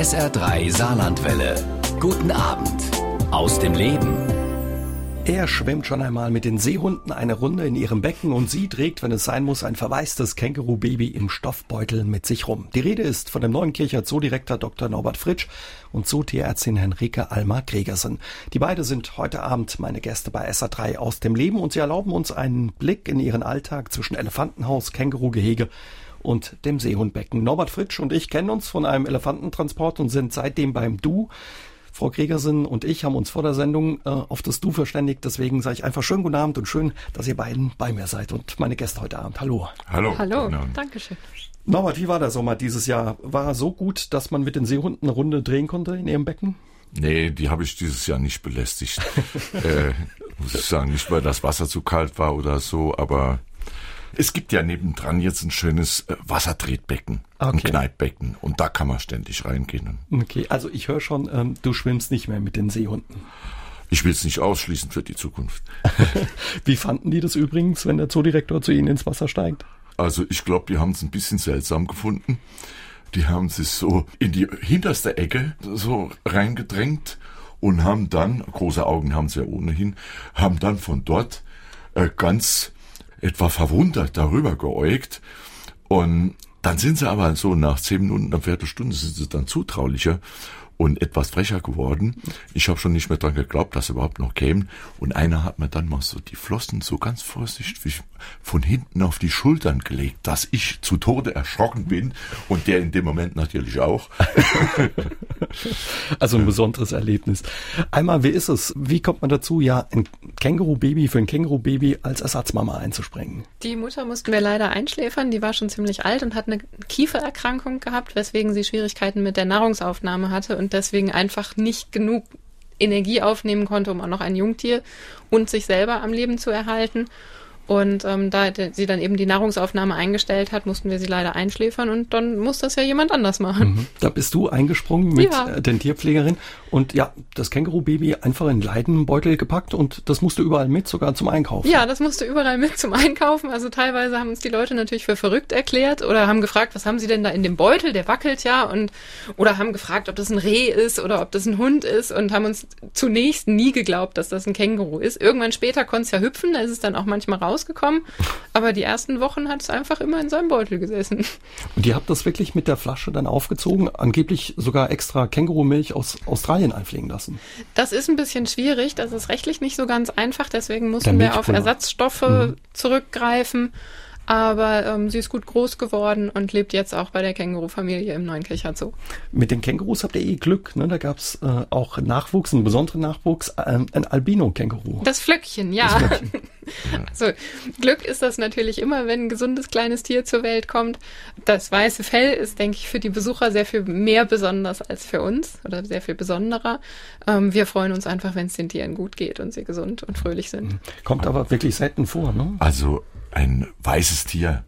SR3 Saarlandwelle. Guten Abend aus dem Leben. Er schwimmt schon einmal mit den Seehunden eine Runde in ihrem Becken und sie trägt, wenn es sein muss, ein verwaistes Känguru-Baby im Stoffbeutel mit sich rum. Die Rede ist von dem Neuenkircher Zoodirektor Dr. Norbert Fritsch und Zootierärztin Henrike Alma Gregersen. Die beiden sind heute Abend meine Gäste bei SA3 aus dem Leben und sie erlauben uns einen Blick in ihren Alltag zwischen Elefantenhaus, Kängurugehege und dem Seehundbecken. Norbert Fritsch und ich kennen uns von einem Elefantentransport und sind seitdem beim Du. Frau Gregersen und ich haben uns vor der Sendung äh, auf das Du verständigt. Deswegen sage ich einfach schönen guten Abend und schön, dass ihr beiden bei mir seid und meine Gäste heute Abend. Hallo. Hallo. Hallo, Genau. danke schön. Norbert, wie war der Sommer dieses Jahr? War er so gut, dass man mit den Seehunden eine Runde drehen konnte in ihrem Becken? Nee, die habe ich dieses Jahr nicht belästigt. äh, muss ich sagen, nicht weil das Wasser zu kalt war oder so, aber es gibt ja nebendran jetzt ein schönes äh, Wassertretbecken, ein Okay. Kneippbecken und da kann man ständig reingehen. Okay, also ich höre schon, ähm, du schwimmst nicht mehr mit den Seehunden. Ich will es nicht ausschließen für die Zukunft. Wie fanden die das übrigens, wenn der Zoodirektor zu ihnen ins Wasser steigt? Also ich glaube, die haben es ein bisschen seltsam gefunden. Die haben sich so in die hinterste Ecke so reingedrängt und haben dann, große Augen haben sie ja ohnehin, haben dann von dort äh, ganz etwa verwundert darüber geäugt. Und dann sind sie aber so nach zehn Minuten, einer Viertelstunde sind sie dann zutraulicher und etwas frecher geworden. Ich habe schon nicht mehr dran geglaubt, dass sie überhaupt noch kämen. Und einer hat mir dann mal so die Flossen so ganz vorsichtig von hinten auf die Schultern gelegt, dass ich zu Tode erschrocken bin und der in dem Moment natürlich auch. Also ein besonderes Erlebnis. Einmal, wie ist es? Wie kommt man dazu, ja, ein Känguru-Baby für ein Känguru-Baby als Ersatzmama einzuspringen? Die Mutter mussten wir leider einschläfern, die war schon ziemlich alt und hat eine Kiefererkrankung gehabt, weswegen sie Schwierigkeiten mit der Nahrungsaufnahme hatte und deswegen einfach nicht genug Energie aufnehmen konnte, um auch noch ein Jungtier und sich selber am Leben zu erhalten. Und ähm, da sie dann eben die Nahrungsaufnahme eingestellt hat, mussten wir sie leider einschläfern und dann muss das ja jemand anders machen. Da bist du eingesprungen mit Ja. äh, den Tierpflegerin und ja, das Känguru-Baby einfach in Leidenbeutel gepackt und das musste überall mit, sogar zum Einkaufen. Ja, das musste überall mit zum Einkaufen. Also teilweise haben uns die Leute natürlich für verrückt erklärt oder haben gefragt, was haben sie denn da in dem Beutel? Der wackelt ja und oder haben gefragt, ob das ein Reh ist oder ob das ein Hund ist und haben uns zunächst nie geglaubt, dass das ein Känguru ist. Irgendwann später konnte es ja hüpfen, da ist es dann auch manchmal rausgekommen. Aber die ersten Wochen hat es einfach immer in seinem Beutel gesessen. Und ihr habt das wirklich mit der Flasche dann aufgezogen, angeblich sogar extra Kängurumilch aus Australien einfliegen lassen. Das ist ein bisschen schwierig, das ist rechtlich nicht so ganz einfach, deswegen mussten wir auf. Ersatzstoffe zurückgreifen. Aber ähm, sie ist gut groß geworden und lebt jetzt auch bei der Känguru-Familie im Neunkircher Zoo. Mit den Kängurus habt ihr eh Glück, ne? Da gab's äh, auch Nachwuchs, einen besonderen Nachwuchs, ähm, ein Albino-Känguru. Das Flöckchen, ja. Also Glück ist das natürlich immer, wenn ein gesundes kleines Tier zur Welt kommt. Das weiße Fell ist, denke ich, für die Besucher sehr viel mehr besonders als für uns oder sehr viel besonderer. Ähm, wir freuen uns einfach, wenn es den Tieren gut geht und sie gesund und fröhlich sind. Kommt aber wirklich selten vor, ne? Also ein weißes Tier,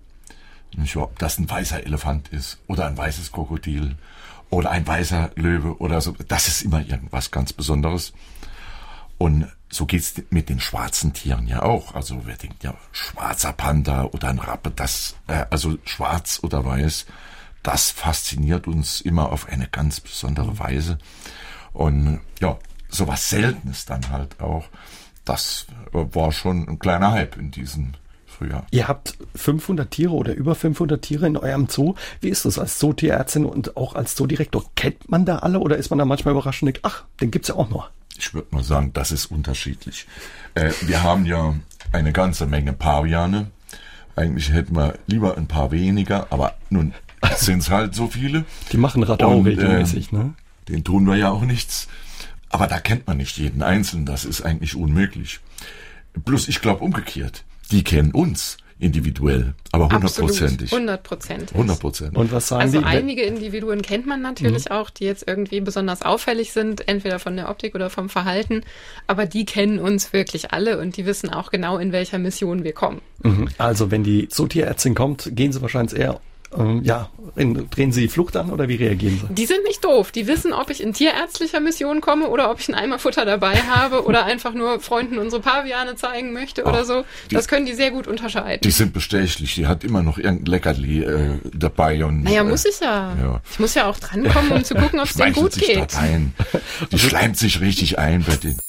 nicht ob das ein weißer Elefant ist oder ein weißes Krokodil oder ein weißer Löwe oder so, das ist immer irgendwas ganz Besonderes. Und so geht's mit den schwarzen Tieren ja auch. Also wer denkt ja, schwarzer Panda oder ein Rappe, das, äh, also schwarz oder weiß, das fasziniert uns immer auf eine ganz besondere Weise. Und ja, sowas Seltenes dann halt auch. Das war schon ein kleiner Hype in diesem Frühjahr. Ihr habt 500 Tiere oder über 500 Tiere in eurem Zoo. Wie ist das als Zootierärztin und auch als Zoodirektor? Kennt man da alle oder ist man da manchmal überrascht und denkt, ach, den gibt's ja auch noch? Ich würde mal sagen, das ist unterschiedlich. Äh, wir haben ja eine ganze Menge Paviane. Eigentlich hätten wir lieber ein paar weniger, aber nun sind es halt so viele. Die machen Radau Und, regelmäßig, ähm, ne? Den tun wir ja auch nichts. Aber da kennt man nicht jeden Einzelnen. Das ist eigentlich unmöglich. Plus, ich glaube umgekehrt. Die kennen uns individuell, aber hundertprozentig. Hundertprozentig. Hundertprozentig. Und was sagen Also die? einige Individuen kennt man natürlich auch, die jetzt irgendwie besonders auffällig sind, entweder von der Optik oder vom Verhalten. Aber die kennen uns wirklich alle und die wissen auch genau, in welcher Mission wir kommen. Mhm. Also wenn die Zootierärztin kommt, gehen sie wahrscheinlich eher Ähm, ja, drehen Sie die Flucht an oder wie reagieren Sie? Die sind nicht doof. Die wissen, ob ich in tierärztlicher Mission komme oder ob ich einen Eimer Futter dabei habe oder einfach nur Freunden unsere Paviane zeigen möchte oder Ach, so. Das die, können die sehr gut unterscheiden. Die sind bestechlich. Die hat immer noch irgendein Leckerli äh, dabei. Und, naja, muss ich ja. ja. Ich muss ja auch drankommen, um zu gucken, ob es denen gut geht. Ein. Die schleimt sich richtig ein bei denen.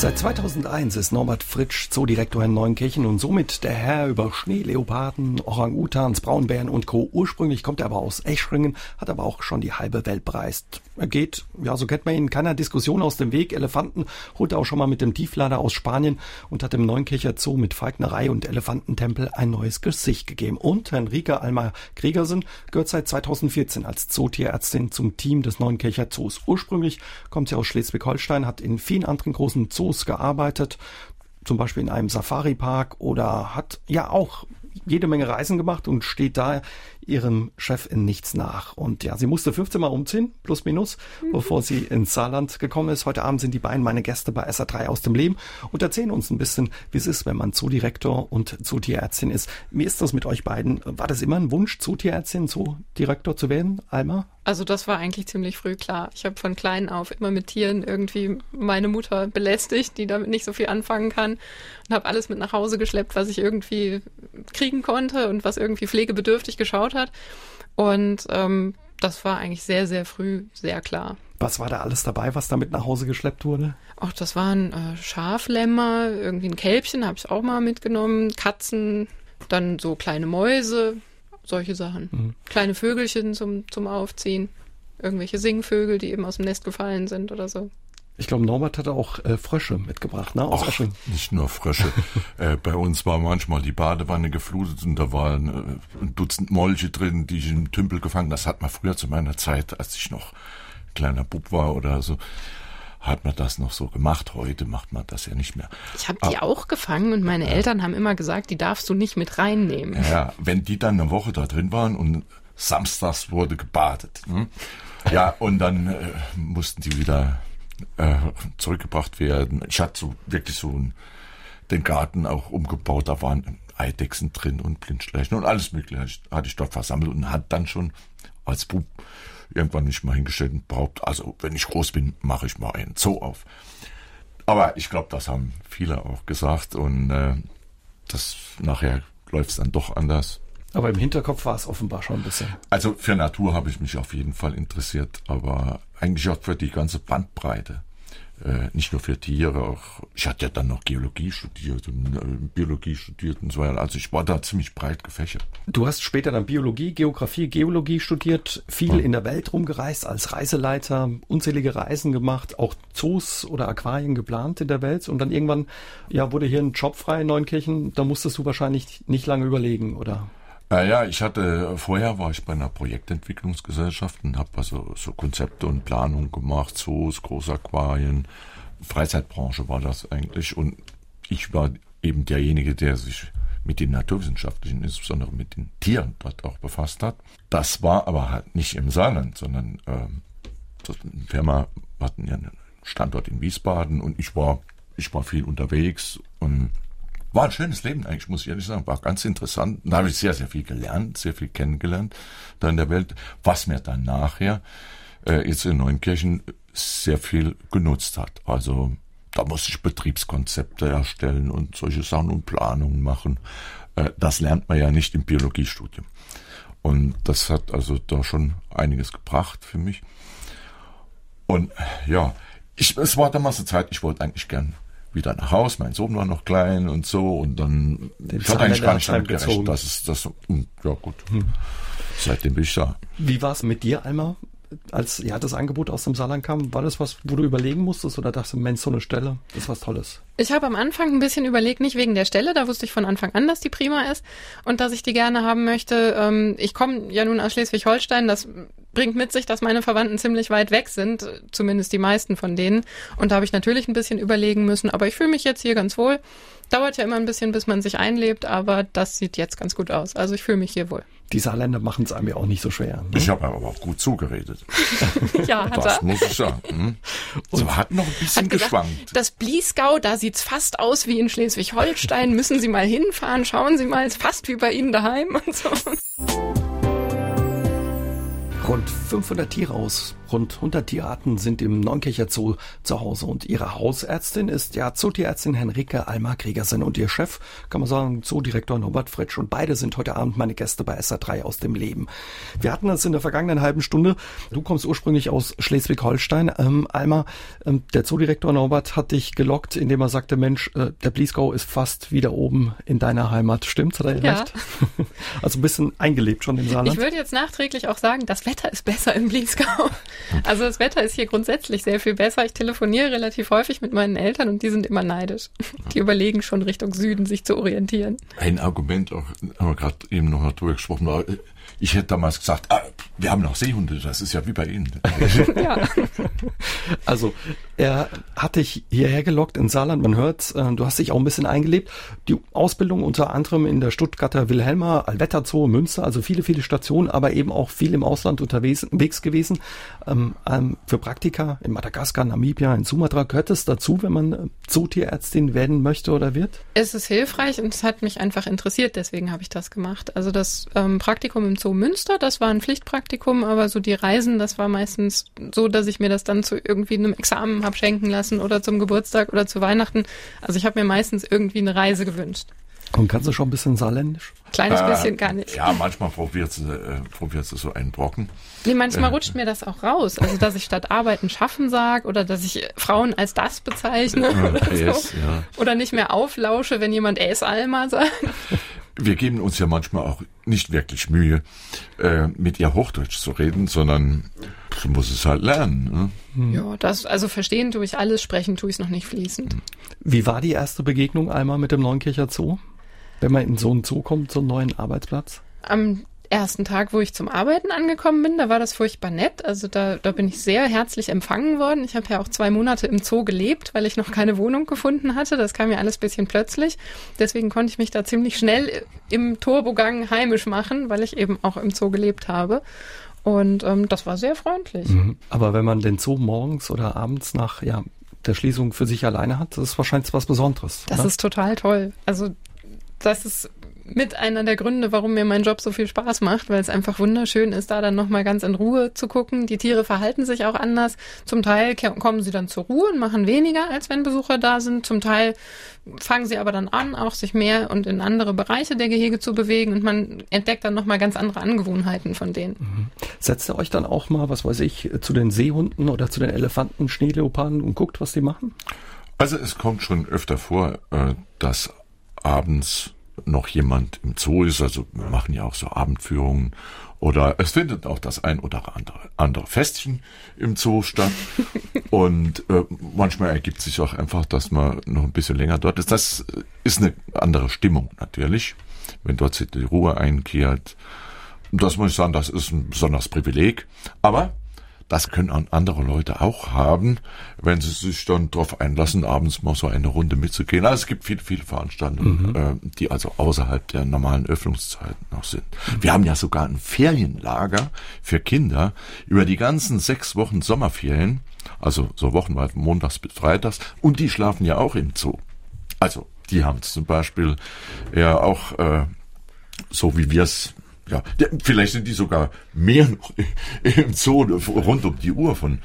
Seit 2001 ist Norbert Fritsch Zoodirektor in Neunkirchen und somit der Herr über Schneeleoparden, Orang-Utans, Braunbären und Co. Ursprünglich kommt er aber aus Eschringen, hat aber auch schon die halbe Welt bereist. Er geht, ja, so kennt man ihn, keiner Diskussion aus dem Weg. Elefanten holt er auch schon mal mit dem Tieflader aus Spanien und hat im Neunkircher Zoo mit Falknerei und Elefantentempel ein neues Gesicht gegeben. Und Henrike Alma Gregersen gehört seit 2014 als Zootierärztin zum Team des Neunkircher Zoos. Ursprünglich kommt sie aus Schleswig-Holstein, hat in vielen anderen großen Zoos gearbeitet, zum Beispiel in einem Safari-Park oder hat ja auch jede Menge Reisen gemacht und steht da ihrem Chef in nichts nach. Und ja, sie musste 15 Mal umziehen, plus minus, mhm. bevor sie ins Saarland gekommen ist. Heute Abend sind die beiden meine Gäste bei SA3 aus dem Leben und erzählen uns ein bisschen, wie es ist, wenn man Zoodirektor und Zootierärztin ist. Wie ist das mit euch beiden? War das immer ein Wunsch, Zootierärztin, Zoodirektor zu werden, Alma? Also das war eigentlich ziemlich früh klar. Ich habe von klein auf immer mit Tieren irgendwie meine Mutter belästigt, die damit nicht so viel anfangen kann und habe alles mit nach Hause geschleppt, was ich irgendwie kriegen konnte und was irgendwie pflegebedürftig geschaut hat. Und ähm, das war eigentlich sehr, sehr früh sehr klar. Was war da alles dabei, was da mit nach Hause geschleppt wurde? Ach, das waren äh, Schaflämmer, irgendwie ein Kälbchen habe ich auch mal mitgenommen, Katzen, dann so kleine Mäuse, solche Sachen. Mhm. Kleine Vögelchen zum, zum Aufziehen. Irgendwelche Singvögel, die eben aus dem Nest gefallen sind oder so. Ich glaube, Norbert hatte auch äh, Frösche mitgebracht, ne? Aus Ach, nicht nur Frösche. äh, bei uns war manchmal die Badewanne geflutet und da waren äh, ein Dutzend Molche drin, die ich im Tümpel gefangen. Das hat man früher zu meiner Zeit, als ich noch kleiner Bub war oder so, hat man das noch so gemacht. Heute macht man das ja nicht mehr. Ich habe die Aber, auch gefangen und meine ja. Eltern haben immer gesagt, die darfst du nicht mit reinnehmen. Ja, wenn die dann eine Woche da drin waren und samstags wurde gebadet. Hm? Ja, und dann äh, mussten die wieder äh, zurückgebracht werden. Ich hatte so wirklich so ein, den Garten auch umgebaut. Da waren Eidechsen drin und Blindschleichen und alles Mögliche hatte ich dort versammelt und hat dann schon als Bub irgendwann nicht mal hingestellt und behauptet, also wenn ich groß bin, mache ich mal einen Zoo auf. Aber ich glaube, das haben viele auch gesagt und äh, das nachher läuft es dann doch anders. Aber im Hinterkopf war es offenbar schon ein bisschen. Also für Natur habe ich mich auf jeden Fall interessiert, aber eigentlich auch für die ganze Bandbreite äh, nicht nur für Tiere, auch ich hatte ja dann noch Geologie studiert und äh, Biologie studiert und so weiter. Also ich war da ziemlich breit gefächert. Du hast später dann Biologie, Geografie, Geologie studiert, viel ja. in der Welt rumgereist als Reiseleiter, unzählige Reisen gemacht, auch Zoos oder Aquarien geplant in der Welt und dann irgendwann ja wurde hier ein Job frei in Neunkirchen. Da musstest du wahrscheinlich nicht lange überlegen, oder? Äh, ja, ich hatte, vorher war ich bei einer Projektentwicklungsgesellschaft und habe also so Konzepte und Planung gemacht, Zoos, Großaquarien, Freizeitbranche war das eigentlich und ich war eben derjenige, der sich mit den naturwissenschaftlichen, insbesondere mit den Tieren dort auch befasst hat. Das war aber halt nicht im Saarland, sondern ähm, das Firma hatten ja einen Standort in Wiesbaden und ich war, ich war viel unterwegs und war ein schönes Leben eigentlich, muss ich ehrlich sagen. War ganz interessant. Da habe ich sehr, sehr viel gelernt, sehr viel kennengelernt da in der Welt, was mir dann nachher äh, jetzt in Neunkirchen sehr viel genutzt hat. Also da musste ich Betriebskonzepte erstellen und solche Sachen und Planungen machen. Äh, das lernt man ja nicht im Biologiestudium. Und das hat also da schon einiges gebracht für mich. Und ja, ich, es war damals eine Zeit, ich wollte eigentlich gern wieder nach Haus. Mein Sohn war noch klein und so und dann Den ich hatte eigentlich gar nicht damit gerechnet, dass es das hm, ja gut. Hm. Seitdem bin ich da. Wie war es mit dir einmal? Als ja das Angebot aus dem Saarland kam, war das was, wo du überlegen musstest oder dachtest du, Mensch, so eine Stelle, das ist was Tolles? Ich habe am Anfang ein bisschen überlegt, nicht wegen der Stelle, da wusste ich von Anfang an, dass die prima ist und dass ich die gerne haben möchte. Ähm, ich komme ja nun aus Schleswig-Holstein, das bringt mit sich, dass meine Verwandten ziemlich weit weg sind, zumindest die meisten von denen. Und da habe ich natürlich ein bisschen überlegen müssen, aber ich fühle mich jetzt hier ganz wohl. Dauert ja immer ein bisschen, bis man sich einlebt, aber das sieht jetzt ganz gut aus. Also ich fühle mich hier wohl. Die Saarländer machen es einem ja auch nicht so schwer. Ne? Ich habe aber auch gut zugeredet. ja, hat das er. muss ich sagen. Hm? So hat noch ein bisschen Hat gesagt, geschwankt. Das Bliesgau, da sieht's fast aus wie in Schleswig-Holstein. Müssen Sie mal hinfahren, schauen Sie mal, ist fast wie bei Ihnen daheim und so. Rund 500 Tiere aus rund 100 Tierarten sind im Neunkircher Zoo zu Hause und ihre Hausärztin ist ja Zootierärztin Henrike Alma Kriegersen und ihr Chef, kann man sagen, Zoodirektor Norbert Fritsch und beide sind heute Abend meine Gäste bei SA3 aus dem Leben. Wir hatten das in der vergangenen halben Stunde. Du kommst ursprünglich aus Schleswig-Holstein. Ähm, Alma, ähm, der Zoodirektor Norbert hat dich gelockt, indem er sagte, Mensch, äh, der Bliesgau ist fast wieder oben in deiner Heimat. Stimmt's? Hat er Ja. recht? also ein bisschen eingelebt schon im Saarland. Ich würde jetzt nachträglich auch sagen, das Wetter ist besser im Bliesgau. Also das Wetter ist hier grundsätzlich sehr viel besser. Ich telefoniere relativ häufig mit meinen Eltern und die sind immer neidisch. Die überlegen schon Richtung Süden sich zu orientieren. Ein Argument, auch, haben wir gerade eben noch mal drüber gesprochen, war, ich hätte damals gesagt, ah, wir haben noch Seehunde, das ist ja wie bei Ihnen. Ja. Also, er hat dich hierher gelockt in Saarland, man hört, äh, du hast dich auch ein bisschen eingelebt. Die Ausbildung unter anderem in der Stuttgarter Wilhelma, Allwetter Zoo, Münster, also viele, viele Stationen, aber eben auch viel im Ausland unterwegs unterwegs gewesen. Ähm, ähm, für Praktika in Madagaskar, Namibia, in Sumatra gehört es dazu, wenn man äh, Zootierärztin werden möchte oder wird? Es ist hilfreich und es hat mich einfach interessiert, deswegen habe ich das gemacht. Also das ähm, Praktikum im Zoo Münster, das war ein Pflichtpraktikum, aber so die Reisen, das war meistens so, dass ich mir das dann zu irgendwie einem Examen habe schenken lassen oder zum Geburtstag oder zu Weihnachten. Also ich habe mir meistens irgendwie eine Reise gewünscht. Und kannst du schon ein bisschen saarländisch? Kleines Äh, bisschen gar nicht. Ja, manchmal probiert sie, äh, so einen Brocken. Nee, manchmal rutscht mir das auch raus. Also, dass ich statt arbeiten schaffen sag oder dass ich Frauen als das bezeichne oder es, so. ja. Oder nicht mehr auflausche, wenn jemand es Alma sagt. Wir geben uns ja manchmal auch nicht wirklich Mühe, äh, mit ihr Hochdeutsch zu reden, sondern sie muss es halt lernen. Ne? Ja, das, also verstehen tue ich alles, sprechen tue ich es noch nicht fließend. Wie war die erste Begegnung einmal mit dem Neunkircher Zoo? Wenn man in so einen Zoo kommt, so einen neuen Arbeitsplatz? Am ersten Tag, wo ich zum Arbeiten angekommen bin, da war das furchtbar nett. Also da, da bin ich sehr herzlich empfangen worden. Ich habe ja auch zwei Monate im Zoo gelebt, weil ich noch keine Wohnung gefunden hatte. Das kam mir alles ein bisschen plötzlich. Deswegen konnte ich mich da ziemlich schnell im Turbogang heimisch machen, weil ich eben auch im Zoo gelebt habe. Und ähm, das war sehr freundlich. Aber wenn man den Zoo morgens oder abends nach ja, der Schließung für sich alleine hat, das ist wahrscheinlich was Besonderes. Das oder? ist total toll. Also das ist mit einer der Gründe, warum mir mein Job so viel Spaß macht, weil es einfach wunderschön ist, da dann nochmal ganz in Ruhe zu gucken. Die Tiere verhalten sich auch anders. Zum Teil kommen sie dann zur Ruhe und machen weniger, als wenn Besucher da sind. Zum Teil fangen sie aber dann an, auch sich mehr und in andere Bereiche der Gehege zu bewegen und man entdeckt dann nochmal ganz andere Angewohnheiten von denen. Setzt ihr euch dann auch mal, was weiß ich, zu den Seehunden oder zu den Elefanten, Schneeleoparden und guckt, was die machen? Also es kommt schon öfter vor, äh, dass abends noch jemand im Zoo ist. Also wir machen ja auch so Abendführungen. Oder es findet auch das ein oder andere, andere Festchen im Zoo statt. Und äh, manchmal ergibt sich auch einfach, dass man noch ein bisschen länger dort ist. Das ist eine andere Stimmung natürlich, wenn dort die Ruhe einkehrt. Das muss ich sagen, das ist ein besonderes Privileg. Aber das können an- andere Leute auch haben, wenn sie sich dann darauf einlassen, abends mal so eine Runde mitzugehen. Also es gibt viele, viele Veranstaltungen, äh, die also außerhalb der normalen Öffnungszeiten noch sind. Wir haben ja sogar ein Ferienlager für Kinder über die ganzen sechs Wochen Sommerferien, also so wochenweit montags bis freitags, und die schlafen ja auch im Zoo. Also die haben zum Beispiel ja auch äh, so wie wir es, ja, vielleicht sind die sogar mehr noch im Zoo rund um die Uhr von,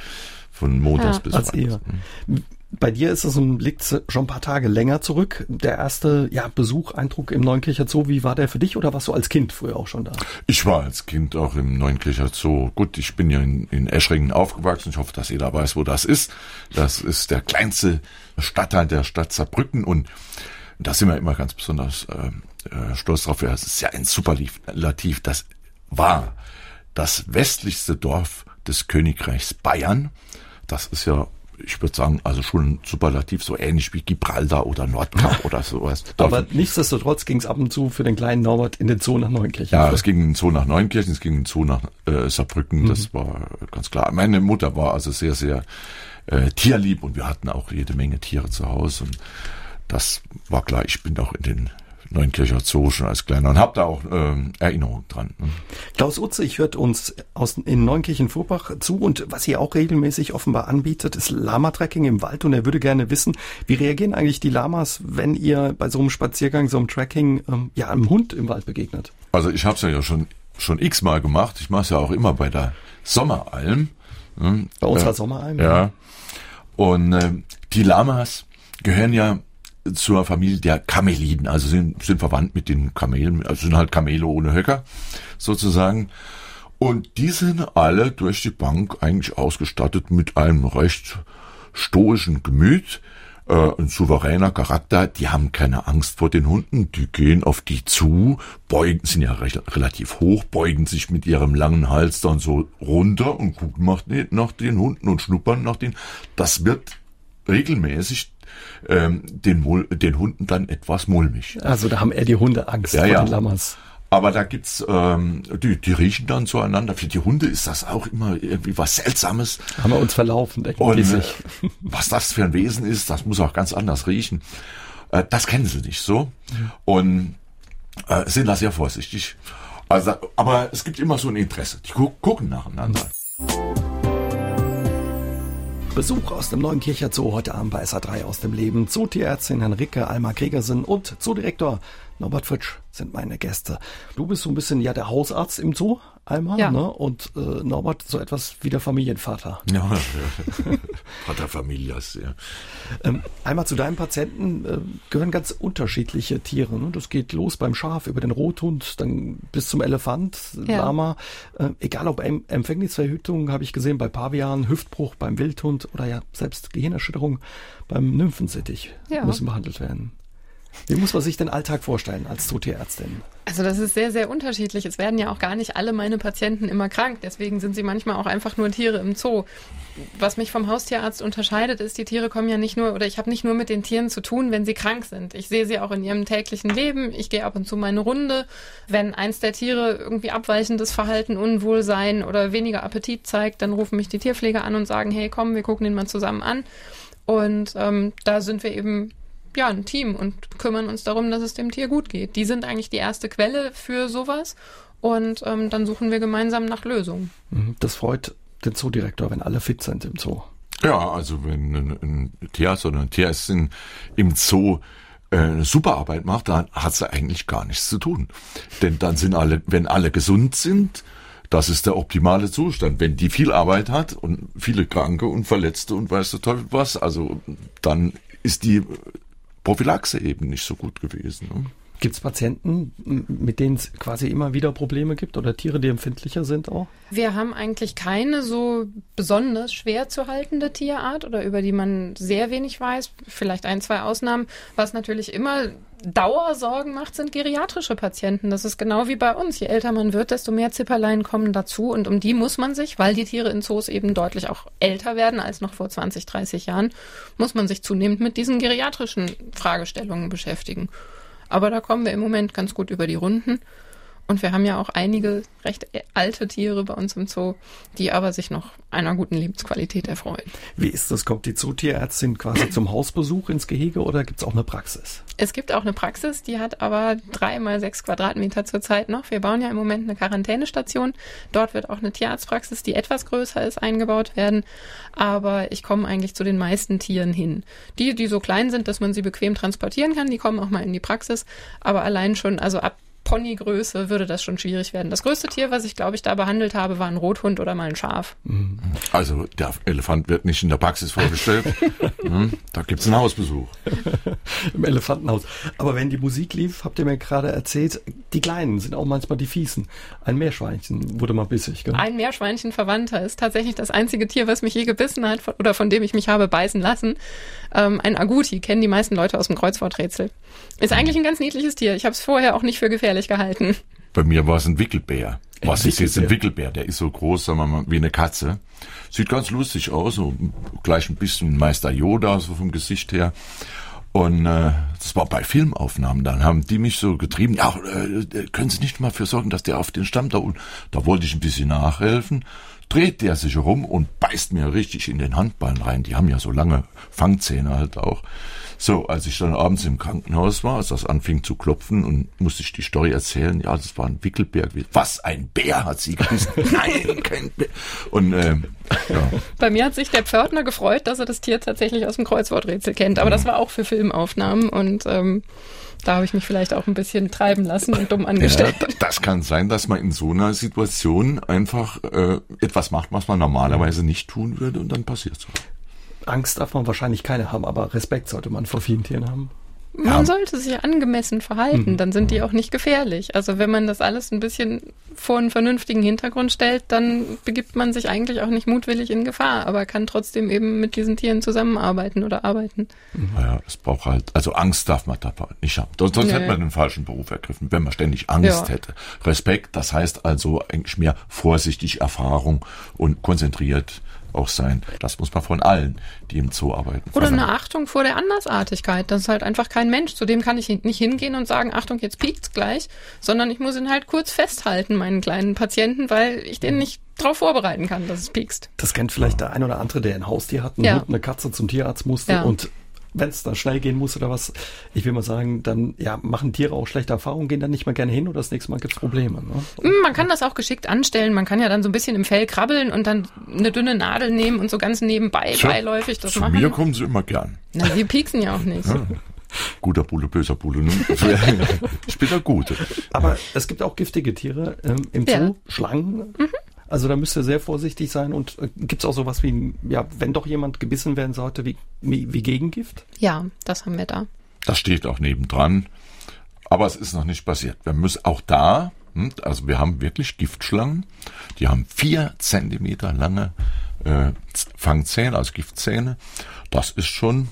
von montags Ja. bis Als freitags. ihr. Bei dir ist es ein, liegt schon ein paar Tage länger zurück. Der erste ja, Besuch, Eindruck im Neunkircher Zoo, wie war der für dich oder warst du als Kind früher auch schon da? Ich war als Kind auch im Neunkircher Zoo. Gut, ich bin ja in, in Eschringen aufgewachsen. Ich hoffe, dass jeder weiß, wo das ist. Das ist der kleinste Stadtteil der Stadt Saarbrücken und da sind wir immer ganz besonders äh, äh, stolz drauf. Ja, Es ist ja ein Superlativ. Das war das westlichste Dorf des Königreichs Bayern. Das ist ja, ich würde sagen, also schon ein Superlativ, so ähnlich wie Gibraltar oder Nordkap oder sowas. Aber nichtsdestotrotz ging es ab und zu für den kleinen Norbert in den Zoo nach Neunkirchen. Ja, es ging in den Zoo nach Neunkirchen, es ging in den Zoo nach äh, Saarbrücken, das war ganz klar. Meine Mutter war also sehr, sehr äh, tierlieb und wir hatten auch jede Menge Tiere zu Hause und das war klar. Ich bin auch in den Neunkircher Zoo schon als kleiner und habe da auch äh, Erinnerungen dran. Ne? Klaus Utzig hört uns aus, in Neunkirchen-Vorbach zu und was ihr auch regelmäßig offenbar anbietet, ist Lama-Tracking im Wald und er würde gerne wissen, wie reagieren eigentlich die Lamas, wenn ihr bei so einem Spaziergang, so einem Tracking, ähm, ja, einem Hund im Wald begegnet? Also ich habe es ja schon schon x-mal gemacht. Ich mache es ja auch immer bei der Sommeralm. Ne? Bei unserer äh, Sommeralm? Ja. Und äh, die Lamas gehören ja zur Familie der Kameliden, also sind, sind verwandt mit den Kamelen, also sind halt Kamele ohne Höcker sozusagen. Und die sind alle durch die Bank eigentlich ausgestattet mit einem recht stoischen Gemüt, äh, ein souveräner Charakter, die haben keine Angst vor den Hunden, die gehen auf die zu, beugen, sind ja recht, relativ hoch, beugen sich mit ihrem langen Hals dann so runter und gucken nach nach den Hunden und schnuppern nach denen. Das wird regelmäßig ähm, den, den Hunden dann etwas mulmig. Also da haben eher die Hunde Angst ja, vor ja. den Lammers. Aber da gibt's, ähm, die, die riechen dann zueinander. Für die Hunde ist das auch immer irgendwie was Seltsames. Haben wir uns verlaufen, denken Und, die sich. Äh, was das für ein Wesen ist, das muss auch ganz anders riechen. Äh, das kennen sie nicht so. Und äh, sind da sehr vorsichtig. Also, aber es gibt immer so ein Interesse. Die gu gucken nacheinander. Besuch aus dem neuen Kircher Zoo heute Abend bei SA3 aus dem Leben. Zootierärztin Henrike Alma Gregersen und Zoodirektor Norbert Fritsch sind meine Gäste. Du bist so ein bisschen ja der Hausarzt im Zoo, Alma, ja. ne? Und äh, Norbert so etwas wie der Familienvater. Ja, ja. Vater Familias, ja. Ähm, einmal zu deinem Patienten äh, gehören ganz unterschiedliche Tiere. Ne? Das geht los beim Schaf, über den Rothund, dann bis zum Elefant, ja. Lama. Äh, egal ob em Empfängnisverhütung, habe ich gesehen, bei Pavian, Hüftbruch beim Wildhund oder ja selbst Gehirnerschütterung beim Nymphensittich ja. müssen behandelt werden. Wie muss man sich den Alltag vorstellen als Zootierärztin? Also das ist sehr, sehr unterschiedlich. Es werden ja auch gar nicht alle meine Patienten immer krank. Deswegen sind sie manchmal auch einfach nur Tiere im Zoo. Was mich vom Haustierarzt unterscheidet, ist, die Tiere kommen ja nicht nur, oder ich habe nicht nur mit den Tieren zu tun, wenn sie krank sind. Ich sehe sie auch in ihrem täglichen Leben. Ich gehe ab und zu meine Runde. Wenn eins der Tiere irgendwie abweichendes Verhalten, Unwohlsein oder weniger Appetit zeigt, dann rufen mich die Tierpfleger an und sagen, hey, komm, wir gucken den mal zusammen an. Und ähm, da sind wir eben ja, ein Team und kümmern uns darum, dass es dem Tier gut geht. Die sind eigentlich die erste Quelle für sowas und ähm, dann suchen wir gemeinsam nach Lösungen. Mhm. Das freut den Zoodirektor, wenn alle fit sind im Zoo. Ja, also wenn ein, ein Tierarzt oder ein Tierärztin im Zoo äh, eine super Arbeit macht, dann hat sie eigentlich gar nichts zu tun. Denn dann sind alle, wenn alle gesund sind, das ist der optimale Zustand. Wenn die viel Arbeit hat und viele Kranke und Verletzte und weiß der Teufel was, also dann ist die Prophylaxe eben nicht so gut gewesen. Ne? Gibt es Patienten, mit denen es quasi immer wieder Probleme gibt oder Tiere, die empfindlicher sind auch? Wir haben eigentlich keine so besonders schwer zu haltende Tierart oder über die man sehr wenig weiß. Vielleicht ein, zwei Ausnahmen. Was natürlich immer Dauersorgen macht, sind geriatrische Patienten. Das ist genau wie bei uns. Je älter man wird, desto mehr Zipperlein kommen dazu. Und um die muss man sich, weil die Tiere in Zoos eben deutlich auch älter werden als noch vor 20, 30 Jahren, muss man sich zunehmend mit diesen geriatrischen Fragestellungen beschäftigen. Aber da kommen wir im Moment ganz gut über die Runden. Und wir haben ja auch einige recht alte Tiere bei uns im Zoo, die aber sich noch einer guten Lebensqualität erfreuen. Wie ist das? Kommt die Zootierärztin quasi zum Hausbesuch ins Gehege oder gibt es auch eine Praxis? Es gibt auch eine Praxis, die hat aber drei mal sechs Quadratmeter zurzeit noch. Wir bauen ja im Moment eine Quarantänestation. Dort wird auch eine Tierarztpraxis, die etwas größer ist, eingebaut werden. Aber ich komme eigentlich zu den meisten Tieren hin. Die, die so klein sind, dass man sie bequem transportieren kann, die kommen auch mal in die Praxis. Aber allein schon, also ab Ponygröße würde das schon schwierig werden. Das größte Tier, was ich glaube ich da behandelt habe, war ein Rothund oder mal ein Schaf. Mhm. Also der Elefant wird nicht in der Praxis vorgestellt. Hm, da gibt es einen Hausbesuch. Im Elefantenhaus. Aber wenn die Musik lief, habt ihr mir gerade erzählt, die Kleinen sind auch manchmal die Fiesen. Ein Meerschweinchen wurde mal bissig. Gell? Ein Meerschweinchen-Verwandter ist tatsächlich das einzige Tier, was mich je gebissen hat oder von dem ich mich habe beißen lassen. Ähm, ein Agouti kennen die meisten Leute aus dem Kreuzworträtsel. Ist eigentlich ein ganz niedliches Tier. Ich habe es vorher auch nicht für gefährlich gehalten. Bei mir war es ein Wickelbär. Was ist jetzt ein Wickelbär? Der ist so groß, sagen wir mal, wie eine Katze. Sieht ganz lustig aus, so gleich ein bisschen Meister Yoda, so vom Gesicht her. Und äh, das war bei Filmaufnahmen, dann haben die mich so getrieben, ja, äh, können Sie nicht mal für sorgen, dass der auf den Stamm da unten, da wollte ich ein bisschen nachhelfen, dreht der sich herum und beißt mir richtig in den Handballen rein, die haben ja so lange Fangzähne halt auch So, als ich dann abends im Krankenhaus war, als das anfing zu klopfen und musste ich die Story erzählen, ja, das war ein Wickelbär. Was, ein Bär, hat sie gesagt. Nein, kein Bär. Und, ähm, ja. Bei mir hat sich der Pförtner gefreut, dass er das Tier tatsächlich aus dem Kreuzworträtsel kennt. Aber mhm. das war auch für Filmaufnahmen und ähm, da habe ich mich vielleicht auch ein bisschen treiben lassen und dumm angestellt. Ja, das kann sein, dass man in so einer Situation einfach äh, etwas macht, was man normalerweise nicht tun würde und dann passiert so. Angst darf man wahrscheinlich keine haben, aber Respekt sollte man vor vielen Tieren haben. Man ja. sollte sich angemessen verhalten, mhm. dann sind die auch nicht gefährlich. Also wenn man das alles ein bisschen vor einen vernünftigen Hintergrund stellt, dann begibt man sich eigentlich auch nicht mutwillig in Gefahr, aber kann trotzdem eben mit diesen Tieren zusammenarbeiten oder arbeiten. Naja, es braucht halt, also Angst darf man dabei nicht haben. Sonst nee. hätte man den falschen Beruf ergriffen, wenn man ständig Angst ja. hätte. Respekt, das heißt also eigentlich mehr vorsichtig, Erfahrung und konzentriert auch sein. Das muss man von allen, die im Zoo arbeiten. Oder eine Achtung vor der Andersartigkeit. Das ist halt einfach kein Mensch. Zu dem kann ich nicht hingehen und sagen, Achtung, jetzt piekt's gleich, sondern ich muss ihn halt kurz festhalten, meinen kleinen Patienten, weil ich den nicht darauf vorbereiten kann, dass es piekst. Das kennt vielleicht der ein oder andere, der ein Haustier hat, einen ja. Hund, eine Katze zum Tierarzt musste ja. und wenn es dann schnell gehen muss oder was, ich will mal sagen, dann ja, machen Tiere auch schlechte Erfahrungen, gehen dann nicht mehr gerne hin oder das nächste Mal gibt's Probleme. Ne? Hm, man kann das auch geschickt anstellen. Man kann ja dann so ein bisschen im Fell krabbeln und dann eine dünne Nadel nehmen und so ganz nebenbei Tja, beiläufig das zu machen. Zu mir kommen sie immer gern. Na, sie pieksen ja auch nicht. Ja. Guter Bulle, böser Bulle. Ne? ich bin der Gute. Aber es gibt auch giftige Tiere ähm, im Zoo, ja. Schlangen. Mhm. Also da müsst ihr sehr vorsichtig sein. Und äh, gibt es auch sowas wie, ja, wenn doch jemand gebissen werden sollte, wie, wie, wie Gegengift? Ja, das haben wir da. Das steht auch nebendran. Aber es ist noch nicht passiert. Wir müssen auch da, hm, also wir haben wirklich Giftschlangen, die haben vier Zentimeter lange äh, Fangzähne, also Giftzähne. Das ist schon,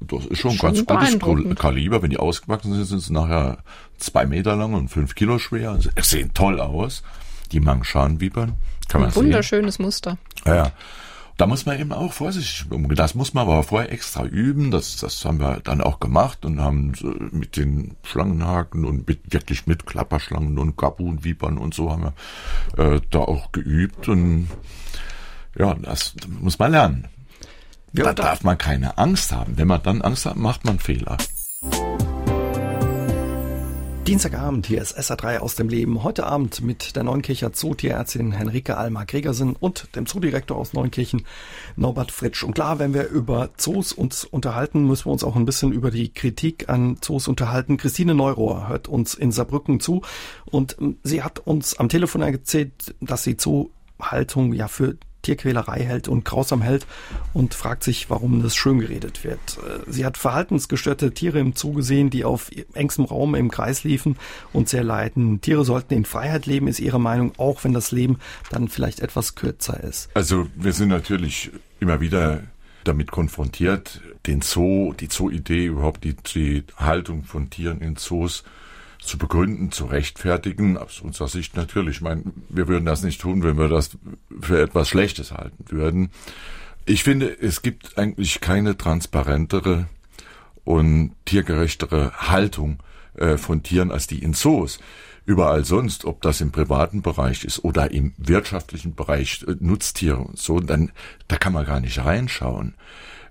das ist schon, schon ganz gutes Kaliber. Wenn die ausgewachsen sind, sind sie nachher zwei Meter lang und fünf Kilo schwer. Sie sehen toll aus. Die Mangshan-Vipern. Kann man Ein wunderschönes sehen. Muster. Ja. Da muss man eben auch vorsichtig umgehen. Das muss man aber vorher extra üben. Das, das haben wir dann auch gemacht und haben mit den Schlangenhaken und mit, wirklich mit Klapperschlangen und Gabunvipern und so haben wir äh, da auch geübt. Und ja, das muss man lernen. Ja, da darf man keine Angst haben. Wenn man dann Angst hat, macht man Fehler. Dienstagabend, hier ist SA3 aus dem Leben. Heute Abend mit der Neunkircher Zootierärztin Henrike Alma Gregersen und dem Zoodirektor aus Neunkirchen, Norbert Fritsch. Und klar, wenn wir über Zoos uns unterhalten, müssen wir uns auch ein bisschen über die Kritik an Zoos unterhalten. Christine Neurohr hört uns in Saarbrücken zu und ähm, sie hat uns am Telefon erzählt, dass sie Zoohaltung ja für Tierquälerei hält und grausam hält und fragt sich, warum das schön geredet wird. Äh, sie hat verhaltensgestörte Tiere im Zoo gesehen, die auf engstem Raum im Kreis liefen und sehr leiden. Tiere sollten in Freiheit leben, ist ihre Meinung, auch wenn das Leben dann vielleicht etwas kürzer ist. Also wir sind natürlich immer wieder damit konfrontiert, den Zoo, die Zoo-Idee, überhaupt die, die Haltung von Tieren in Zoos zu begründen, zu rechtfertigen, aus unserer Sicht natürlich. Ich meine, wir würden das nicht tun, wenn wir das für etwas Schlechtes halten würden. Ich finde, es gibt eigentlich keine transparentere und tiergerechtere Haltung äh, von Tieren als die in Zoos. Überall sonst, ob das im privaten Bereich ist oder im wirtschaftlichen Bereich, äh, Nutztiere und so, dann, da kann man gar nicht reinschauen.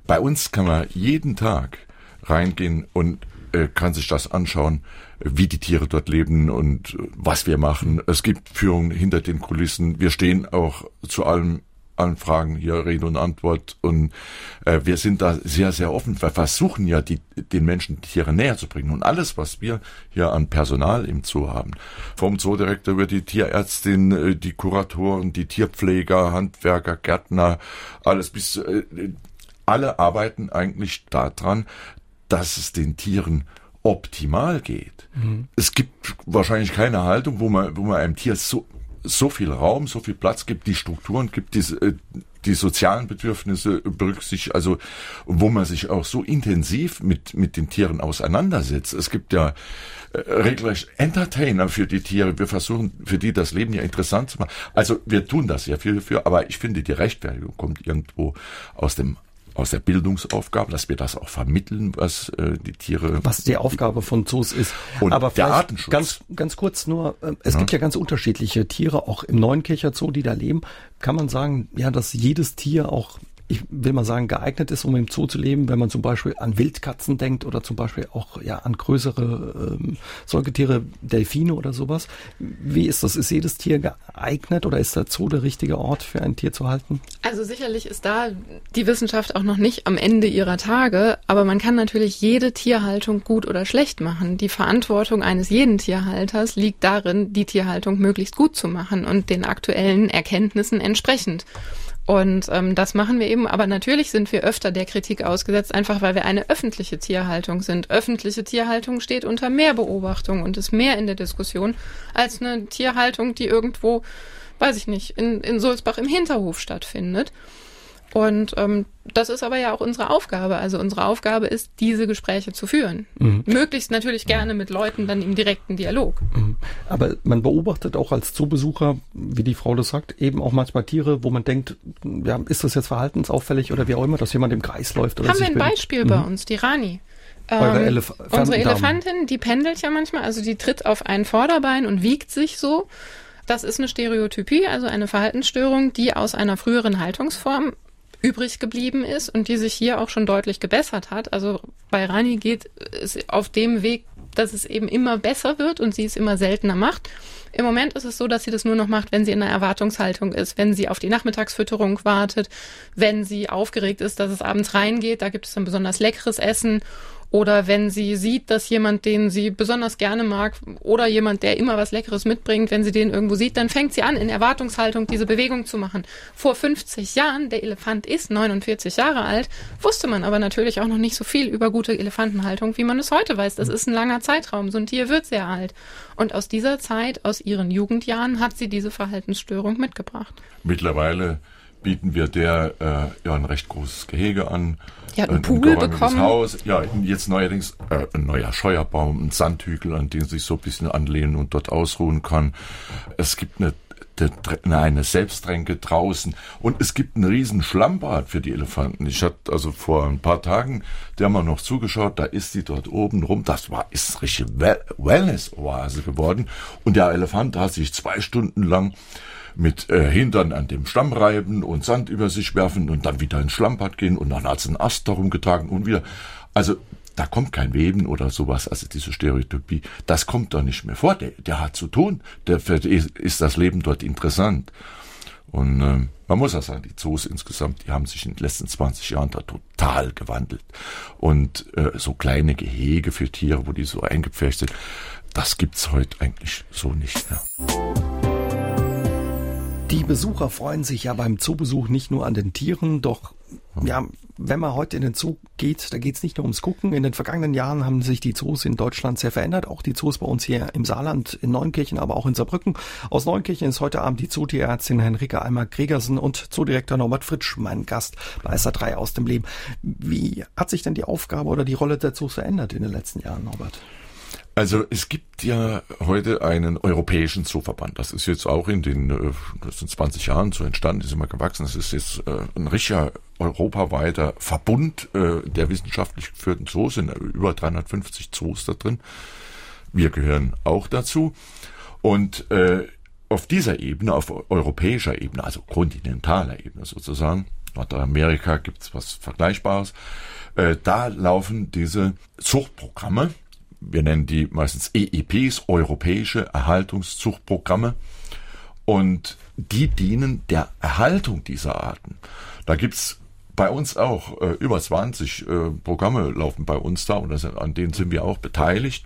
Bei uns kann man jeden Tag reingehen und äh, kann sich das anschauen, wie die Tiere dort leben und was wir machen. Es gibt Führungen hinter den Kulissen. Wir stehen auch zu allem allen Fragen hier Rede und Antwort und äh, wir sind da sehr, sehr offen. Wir versuchen ja, die, den Menschen die Tiere näher zu bringen und alles, was wir hier an Personal im Zoo haben, vom Zoodirektor über die Tierärztin, äh, die Kuratoren, die Tierpfleger, Handwerker, Gärtner, alles bis, äh, alle arbeiten eigentlich daran, dass es den Tieren optimal geht. Mhm. Es gibt wahrscheinlich keine Haltung, wo man, wo man einem Tier so, so viel Raum, so viel Platz gibt, die Strukturen gibt, die, äh, die sozialen Bedürfnisse berücksichtigt, also wo man sich auch so intensiv mit, mit den Tieren auseinandersetzt. Es gibt ja äh, regelrecht Entertainer für die Tiere. Wir versuchen für die das Leben ja interessant zu machen. Also wir tun das sehr viel dafür, aber ich finde, die Rechtfertigung kommt irgendwo aus dem aus der Bildungsaufgabe, dass wir das auch vermitteln, was äh, die Tiere. Was die Aufgabe von Zoos ist. Und Aber der Artenschutz. Ganz, ganz kurz nur, äh, es ja. gibt ja ganz unterschiedliche Tiere, auch im Neunkircher Zoo, die da leben. Kann man sagen, ja, dass jedes Tier auch ich will mal sagen, geeignet ist, um im Zoo zu leben, wenn man zum Beispiel an Wildkatzen denkt oder zum Beispiel auch ja an größere ähm, Säugetiere, Delfine oder sowas. Wie ist das? Ist jedes Tier geeignet oder ist der Zoo der richtige Ort für ein Tier zu halten? Also sicherlich ist da die Wissenschaft auch noch nicht am Ende ihrer Tage, aber man kann natürlich jede Tierhaltung gut oder schlecht machen. Die Verantwortung eines jeden Tierhalters liegt darin, die Tierhaltung möglichst gut zu machen und den aktuellen Erkenntnissen entsprechend. Und ähm, das machen wir eben, aber natürlich sind wir öfter der Kritik ausgesetzt, einfach weil wir eine öffentliche Tierhaltung sind. Öffentliche Tierhaltung steht unter mehr Beobachtung und ist mehr in der Diskussion als eine Tierhaltung, die irgendwo, weiß ich nicht, in, in Sulzbach im Hinterhof stattfindet. Und ähm, das ist aber ja auch unsere Aufgabe. Also unsere Aufgabe ist, diese Gespräche zu führen. Mhm. Möglichst natürlich gerne mit Leuten dann im direkten Dialog. Mhm. Aber man beobachtet auch als Zoobesucher, wie die Frau das sagt, eben auch manchmal Tiere, wo man denkt, ja, ist das jetzt verhaltensauffällig oder wie auch immer, dass jemand im Kreis läuft oder Haben wir ein Beispiel mhm. bei uns, die Rani. Ähm, Elef unsere Elefantin, die pendelt ja manchmal, also die tritt auf ein Vorderbein und wiegt sich so. Das ist eine Stereotypie, also eine Verhaltensstörung, die aus einer früheren Haltungsform übrig geblieben ist und die sich hier auch schon deutlich gebessert hat. Also bei Rani geht es auf dem Weg, dass es eben immer besser wird und sie es immer seltener macht. Im Moment ist es so, dass sie das nur noch macht, wenn sie in einer Erwartungshaltung ist, wenn sie auf die Nachmittagsfütterung wartet, wenn sie aufgeregt ist, dass es abends reingeht, da gibt es ein besonders leckeres Essen oder wenn sie sieht, dass jemand, den sie besonders gerne mag oder jemand, der immer was Leckeres mitbringt, wenn sie den irgendwo sieht, dann fängt sie an, in Erwartungshaltung diese Bewegung zu machen. Vor 50 Jahren, der Elefant ist 49 Jahre alt, wusste man aber natürlich auch noch nicht so viel über gute Elefantenhaltung, wie man es heute weiß. Das ist ein langer Zeitraum. So ein Tier wird sehr alt. Und aus dieser Zeit, aus ihren Jugendjahren, hat sie diese Verhaltensstörung mitgebracht. Mittlerweile bieten wir der äh, ja ein recht großes Gehege an. Ja, ein, ein Pool bekommen. Haus. Ja, jetzt neuerdings äh, ein neuer Scheuerbaum, ein Sandhügel, an den sich so ein bisschen anlehnen und dort ausruhen kann. Es gibt eine eine Selbsttränke draußen und es gibt ein riesen Schlammbad für die Elefanten. Ich hatte also vor ein paar Tagen der mal noch zugeschaut, da ist die dort oben rum, das war ist richtige Wellness-Oase geworden und der Elefant hat sich zwei Stunden lang mit äh, Hintern an dem Stamm reiben und Sand über sich werfen und dann wieder ins Schlammbad gehen und dann hat es einen Ast darum getragen und wieder. Also da kommt kein Weben oder sowas, also diese Stereotypie, das kommt da nicht mehr vor. Der, der hat zu tun, der, für ist das Leben dort interessant. Und äh, man muss auch sagen, die Zoos insgesamt, die haben sich in den letzten 20 Jahren da total gewandelt. Und äh, so kleine Gehege für Tiere, wo die so eingepfercht sind, das gibt's heute eigentlich so nicht mehr. Die Besucher freuen sich ja beim Zoobesuch nicht nur an den Tieren, doch ja, wenn man heute in den Zoo geht, da geht es nicht nur ums Gucken. In den vergangenen Jahren haben sich die Zoos in Deutschland sehr verändert. Auch die Zoos bei uns hier im Saarland, in Neunkirchen, aber auch in Saarbrücken. Aus Neunkirchen ist heute Abend die Zootierärztin Henrike Eimer-Gregersen und Zoodirektor Norbert Fritsch mein Gast bei SA3 aus dem Leben. Wie hat sich denn die Aufgabe oder die Rolle der Zoos verändert in den letzten Jahren, Norbert? Also es gibt ja heute einen europäischen Zooverband. Das ist jetzt auch in den äh, das sind 20 Jahren so entstanden, ist immer gewachsen. Das ist jetzt äh, ein richtiger europaweiter Verbund äh, der wissenschaftlich geführten Zoos, sind über 350 Zoos da drin. Wir gehören auch dazu. Und auf dieser Ebene, auf europäischer Ebene, also kontinentaler Ebene sozusagen, Nordamerika gibt's was Vergleichbares, da laufen diese Zuchtprogramme, wir nennen die meistens EEPs, Europäische Erhaltungszuchtprogramme. Und die dienen der Erhaltung dieser Arten. Da gibt's bei uns auch äh, über 20 äh, Programme laufen bei uns da und sind, an denen sind wir auch beteiligt.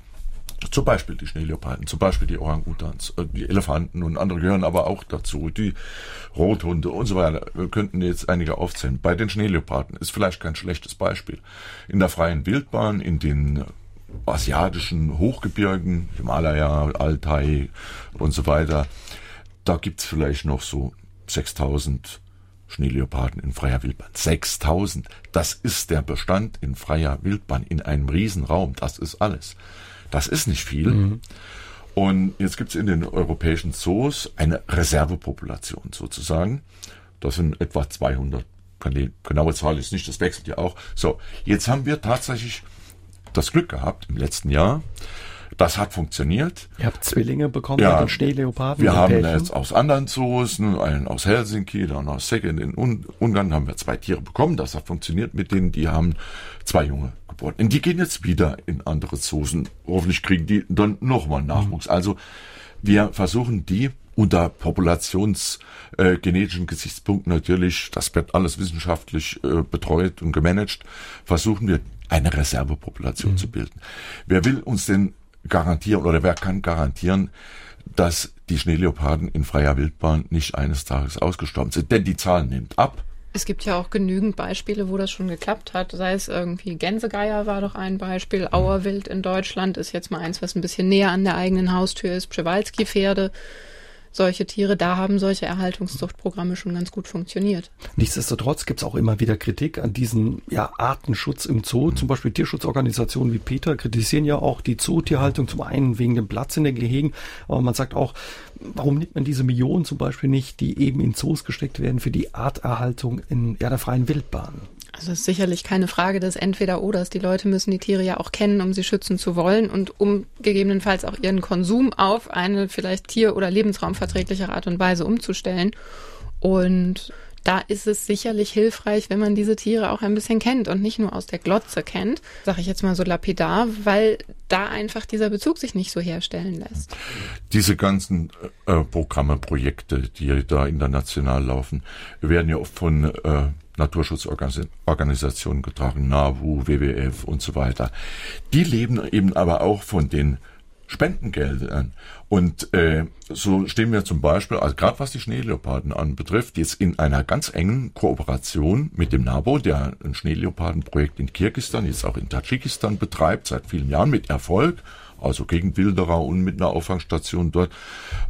Zum Beispiel die Schneeleoparden, zum Beispiel die Orangutans, äh, die Elefanten und andere gehören aber auch dazu, die Rothunde und so weiter. Wir könnten jetzt einige aufzählen. Bei den Schneeleoparden ist vielleicht kein schlechtes Beispiel. In der freien Wildbahn, in den asiatischen Hochgebirgen, Himalaya, Altai und so weiter, da gibt's vielleicht noch so 6000 Schneeleoparden in freier Wildbahn. 6000. Das ist der Bestand in freier Wildbahn in einem Riesenraum. Das ist alles. Das ist nicht viel. Mhm. Und jetzt gibt's in den europäischen Zoos eine Reservepopulation sozusagen. Das sind etwa 200. Die genaue Zahl ist nicht, das wechselt ja auch. So, jetzt haben wir tatsächlich das Glück gehabt im letzten Jahr, Das hat funktioniert. Ihr habt Zwillinge bekommen Ja. den Schneeleoparden. Wir und haben Pärchen. jetzt aus anderen Zoos, ne, einen aus Helsinki, dann aus Szeged in Un Ungarn, haben wir zwei Tiere bekommen. Das hat funktioniert mit denen, die haben zwei Junge geboren. Und die gehen jetzt wieder in andere Zoos und hoffentlich kriegen die dann nochmal Nachwuchs. Also wir versuchen die unter populationsgenetischen äh, Gesichtspunkten natürlich, das wird alles wissenschaftlich äh, betreut und gemanagt, versuchen wir eine Reservepopulation zu bilden. Wer will uns denn garantieren oder wer kann garantieren, dass die Schneeleoparden in freier Wildbahn nicht eines Tages ausgestorben sind? Denn die Zahl nimmt ab. Es gibt ja auch genügend Beispiele, wo das schon geklappt hat. Sei es irgendwie Gänsegeier war doch ein Beispiel. Auerwild in Deutschland ist jetzt mal eins, was ein bisschen näher an der eigenen Haustür ist. Przewalski-Pferde. Solche Tiere, da haben solche Erhaltungszuchtprogramme schon ganz gut funktioniert. Nichtsdestotrotz gibt es auch immer wieder Kritik an diesen ja, Artenschutz im Zoo. Zum Beispiel Tierschutzorganisationen wie Peter kritisieren ja auch die Zootierhaltung zum einen wegen dem Platz in den Gehegen, aber man sagt auch, warum nimmt man diese Millionen zum Beispiel nicht, die eben in Zoos gesteckt werden für die Arterhaltung in ja, der freien Wildbahn? Also es ist sicherlich keine Frage des Entweder-Oders. Die Leute müssen die Tiere ja auch kennen, um sie schützen zu wollen und um gegebenenfalls auch ihren Konsum auf eine vielleicht tier- oder lebensraumverträglichere Art und Weise umzustellen. Und da ist es sicherlich hilfreich, wenn man diese Tiere auch ein bisschen kennt und nicht nur aus der Glotze kennt, sage ich jetzt mal so lapidar, weil da einfach dieser Bezug sich nicht so herstellen lässt. Diese ganzen äh, Programme, Projekte, die da international laufen, werden ja oft von äh, Naturschutzorganisationen getragen, NABU, WWF und so weiter. Die leben eben aber auch von den Spendengeldern. Und äh, so stehen wir zum Beispiel, also gerade was die Schneeleoparden anbetrifft, jetzt in einer ganz engen Kooperation mit dem NABO, der ein Schneeleopardenprojekt in Kirgistan, jetzt auch in Tadschikistan betreibt, seit vielen Jahren mit Erfolg also gegen Wilderer und mit einer Auffangstation dort.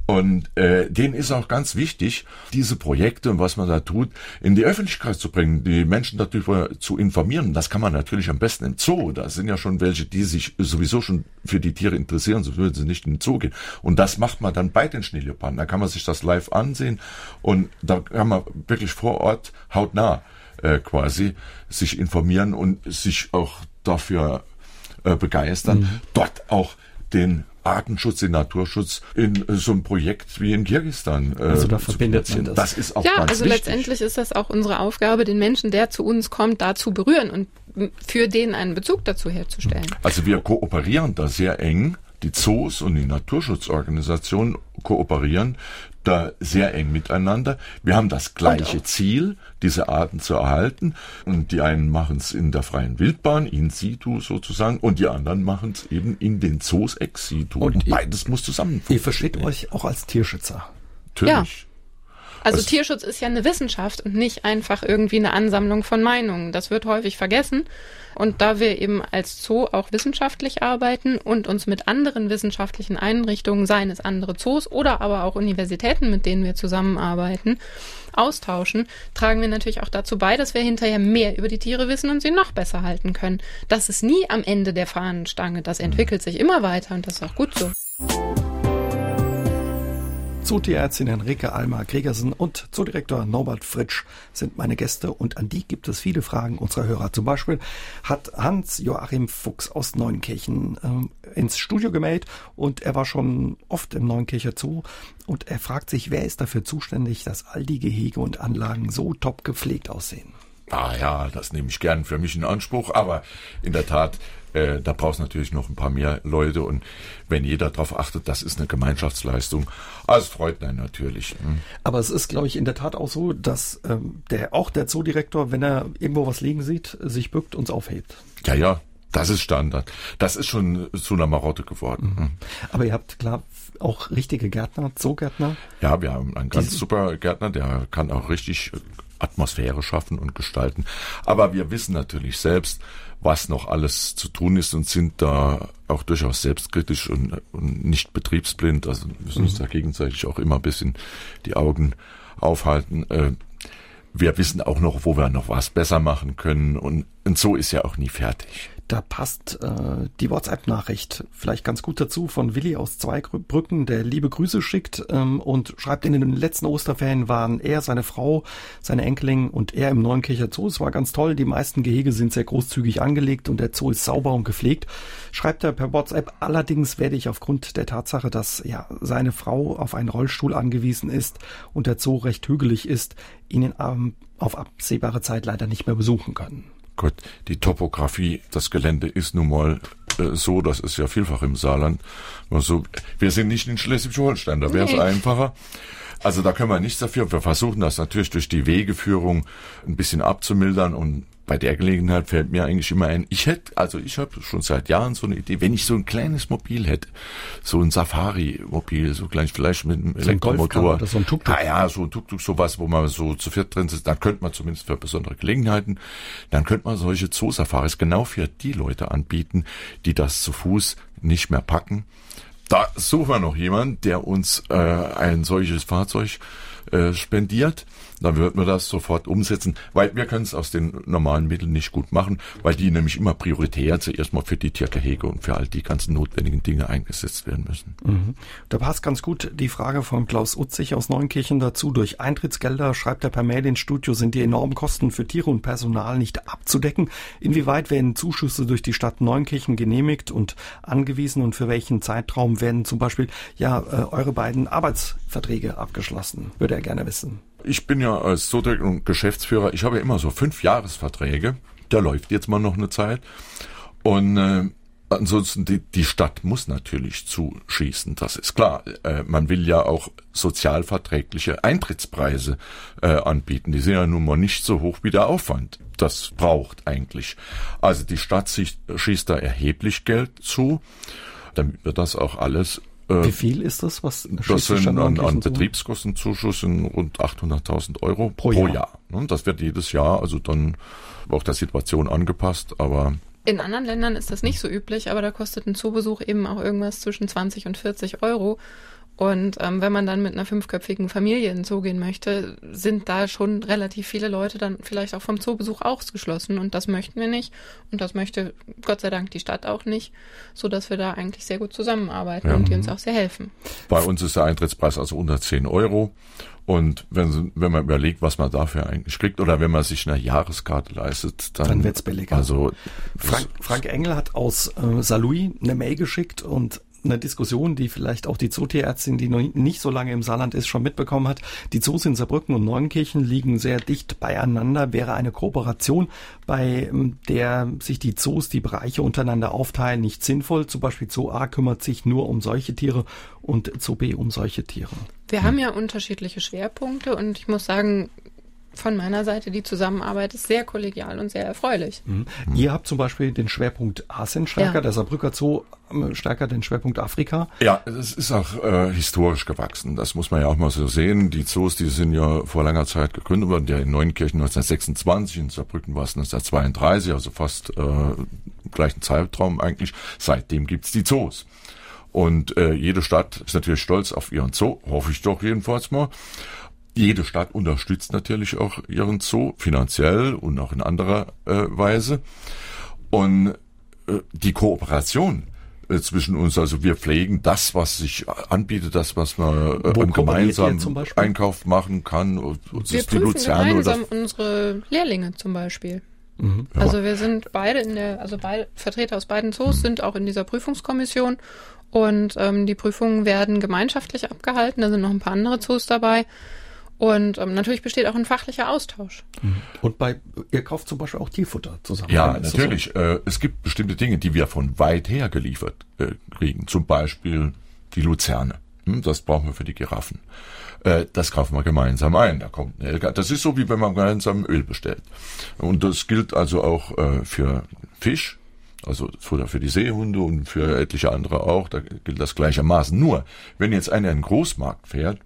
Und äh, denen ist auch ganz wichtig, diese Projekte und was man da tut, in die Öffentlichkeit zu bringen, die Menschen darüber zu informieren. Das kann man natürlich am besten im Zoo. Da sind ja schon welche, die sich sowieso schon für die Tiere interessieren, so würden sie nicht in den Zoo gehen. Und das macht man dann bei den Schneeleoparden. Da kann man sich das live ansehen und da kann man wirklich vor Ort hautnah äh, quasi sich informieren und sich auch dafür äh, begeistern, Mhm. dort auch den Artenschutz, den Naturschutz in äh, so einem Projekt wie in Kirgistan äh, Also da zu verbindet man platzieren. das. Das ist auch Ja, ganz also wichtig. letztendlich ist das auch unsere Aufgabe, den Menschen, der zu uns kommt, da zu berühren und für den einen Bezug dazu herzustellen. Also wir kooperieren da sehr eng. Die Zoos und die Naturschutzorganisationen kooperieren da sehr eng miteinander. Wir haben das gleiche Ziel, diese Arten zu erhalten. Und die einen machen es in der freien Wildbahn, in situ sozusagen, und die anderen machen es eben in den Zoos ex situ. Und Und, ihr- beides muss zusammen Ihr versteht euch auch als Tierschützer. Natürlich. Also Was- Tierschutz ist ja eine Wissenschaft und nicht einfach irgendwie eine Ansammlung von Meinungen. Das wird häufig vergessen. Und da wir eben als Zoo auch wissenschaftlich arbeiten und uns mit anderen wissenschaftlichen Einrichtungen, seien es andere Zoos oder aber auch Universitäten, mit denen wir zusammenarbeiten, austauschen, tragen wir natürlich auch dazu bei, dass wir hinterher mehr über die Tiere wissen und sie noch besser halten können. Das ist nie am Ende der Fahnenstange. Das entwickelt sich immer weiter und das ist auch gut so. Zootierärztin Henrike Alma Gregersen und Zoodirektor Norbert Fritsch sind meine Gäste und an die gibt es viele Fragen unserer Hörer. Zum Beispiel hat Hans-Joachim Fuchs aus Neunkirchen ähm, ins Studio gemeldet und er war schon oft im Neunkircher Zoo und er fragt sich, wer ist dafür zuständig, dass all die Gehege und Anlagen so top gepflegt aussehen. Ah ja, das nehme ich gern für mich in Anspruch, aber in der Tat, äh, da brauchst du natürlich noch ein paar mehr Leute und wenn jeder darauf achtet, das ist eine Gemeinschaftsleistung. Also es freut einen natürlich. hm. Aber es ist, glaube ich, in der Tat auch so, dass ähm, der auch der Zoodirektor, wenn er irgendwo was liegen sieht, sich bückt und es aufhebt. Ja, ja, das ist Standard. Das ist schon zu einer Marotte geworden. hm. Aber ihr habt klar auch richtige Gärtner, Zoogärtner. Ja, wir haben einen ganz super Gärtner, der kann auch richtig äh, Atmosphäre schaffen und gestalten. Aber wir wissen natürlich selbst, was noch alles zu tun ist und sind da auch durchaus selbstkritisch und, und nicht betriebsblind. Also müssen uns da gegenseitig auch immer ein bisschen die Augen aufhalten. Äh, wir wissen auch noch, wo wir noch was besser machen können und, und so ist ja auch nie fertig. Da passt äh, die WhatsApp-Nachricht vielleicht ganz gut dazu von Willi aus Zweibrücken, der liebe Grüße schickt ähm, und schreibt, in den letzten Osterferien waren er, seine Frau, seine Enkelin und er im Neunkircher Zoo. Es war ganz toll. Die meisten Gehege sind sehr großzügig angelegt und der Zoo ist sauber und gepflegt. Schreibt er per WhatsApp. Allerdings werde ich aufgrund der Tatsache, dass ja seine Frau auf einen Rollstuhl angewiesen ist und der Zoo recht hügelig ist, ihn ähm, auf absehbare Zeit leider nicht mehr besuchen können. Gott, die Topografie, das Gelände ist nun mal äh, so, das ist ja vielfach im Saarland. Also, wir sind nicht in Schleswig-Holstein, da wäre es nee. einfacher. Also da können wir nichts dafür. Wir versuchen das natürlich durch die Wegeführung ein bisschen abzumildern und bei der Gelegenheit fällt mir eigentlich immer ein, ich hätte, also ich habe schon seit Jahren so eine Idee, wenn ich so ein kleines Mobil hätte, so ein Safari-Mobil, so gleich vielleicht mit einem so Elektromotor. Oder so ein Tuk-Tuk. Ah ja, so ein Tuk-Tuk, sowas, wo man so zu viert drin sitzt, dann könnte man zumindest für besondere Gelegenheiten, dann könnte man solche Zoo-Safaris genau für die Leute anbieten, die das zu Fuß nicht mehr packen. Da suchen wir noch jemanden, der uns äh, ein solches Fahrzeug äh, spendiert dann wird man das sofort umsetzen, weil wir können es aus den normalen Mitteln nicht gut machen, weil die nämlich immer prioritär zuerst mal für die Tiergehege und für all die ganzen notwendigen Dinge eingesetzt werden müssen. Mhm. Da passt ganz gut die Frage von Klaus Utzig aus Neunkirchen dazu. Durch Eintrittsgelder, schreibt er per Mail ins Studio, sind die enormen Kosten für Tiere und Personal nicht abzudecken. Inwieweit werden Zuschüsse durch die Stadt Neunkirchen genehmigt und angewiesen und für welchen Zeitraum werden zum Beispiel ja äh, eure beiden Arbeitsverträge abgeschlossen? Würde er gerne wissen. Ich bin ja als Zootech und Geschäftsführer, ich habe ja immer so fünf Jahresverträge. Der läuft jetzt mal noch eine Zeit. Und äh, ansonsten, die, die Stadt muss natürlich zuschießen, das ist klar. Äh, man will ja auch sozialverträgliche Eintrittspreise äh, anbieten. Die sind ja nun mal nicht so hoch wie der Aufwand. Das braucht eigentlich. Also die Stadt schießt da erheblich Geld zu, damit wir das auch alles Wie viel ist das? Was das sind an, an Betriebskostenzuschuss sind rund 800.000 Euro pro, pro Jahr. Jahr. Ne? Das wird jedes Jahr, also dann auch der Situation angepasst, aber in anderen Ländern ist das nicht so üblich, aber da kostet ein Zoobesuch eben auch irgendwas zwischen 20 und 40 Euro. Und ähm, wenn man dann mit einer fünfköpfigen Familie in den Zoo gehen möchte, sind da schon relativ viele Leute dann vielleicht auch vom Zoobesuch ausgeschlossen. Und das möchten wir nicht. Und das möchte Gott sei Dank die Stadt auch nicht, so dass wir da eigentlich sehr gut zusammenarbeiten ja. und die uns auch sehr helfen. Bei uns ist der Eintrittspreis also unter 10 Euro. Und wenn, wenn man überlegt, was man dafür eigentlich kriegt, oder wenn man sich eine Jahreskarte leistet, dann, dann wird's billiger. Also Frank, Frank Engel hat aus äh, Saarlouis eine Mail geschickt und eine Diskussion, die vielleicht auch die Zootierärztin, die noch nicht so lange im Saarland ist, schon mitbekommen hat. Die Zoos in Saarbrücken und Neunkirchen liegen sehr dicht beieinander. Wäre eine Kooperation, bei ähm, der sich die Zoos die Bereiche untereinander aufteilen, nicht sinnvoll. Zum Beispiel Zoo A kümmert sich nur um solche Tiere und Zoo B um solche Tiere. Wir hm. haben ja unterschiedliche Schwerpunkte und ich muss sagen, von meiner Seite, die Zusammenarbeit ist sehr kollegial und sehr erfreulich. Mhm. Ihr habt zum Beispiel den Schwerpunkt Asien stärker, ja. der Saarbrücker Zoo ähm, stärker den Schwerpunkt Afrika. Ja, es ist auch äh, historisch gewachsen. Das muss man ja auch mal so sehen. Die Zoos, die sind ja vor langer Zeit gegründet worden. Der in Neunkirchen 1926, in Saarbrücken war es 1932, also fast äh, gleichen Zeitraum eigentlich. Seitdem gibt's die Zoos. Und äh, jede Stadt ist natürlich stolz auf ihren Zoo, hoffe ich doch jedenfalls mal. Jede Stadt unterstützt natürlich auch ihren Zoo finanziell und auch in anderer äh, Weise. Und äh, die Kooperation äh, zwischen uns, also wir pflegen das, was sich anbietet, das, was man äh, gemeinsam Einkauf machen kann. wir prüfen gemeinsam unsere Lehrlinge zum Beispiel. Mhm. Also wir sind beide in der, also beide Vertreter aus beiden Zoos mhm. sind auch in dieser Prüfungskommission und ähm, die Prüfungen werden gemeinschaftlich abgehalten. Da sind noch ein paar andere Zoos dabei. Und ähm, natürlich besteht auch ein fachlicher Austausch. Und bei, ihr kauft zum Beispiel auch Tierfutter zusammen. Ja, natürlich. So? Äh, es gibt bestimmte Dinge, die wir von weit her geliefert äh, kriegen. Zum Beispiel die Luzerne. Hm, das brauchen wir für die Giraffen. Äh, das kaufen wir gemeinsam ein. Da kommt eine LK. Das ist so, wie wenn man gemeinsam Öl bestellt. Und das gilt also auch äh, für Fisch. Also Futter für die Seehunde und für etliche andere auch. Da gilt das gleichermaßen. Nur, wenn jetzt einer in den Großmarkt fährt,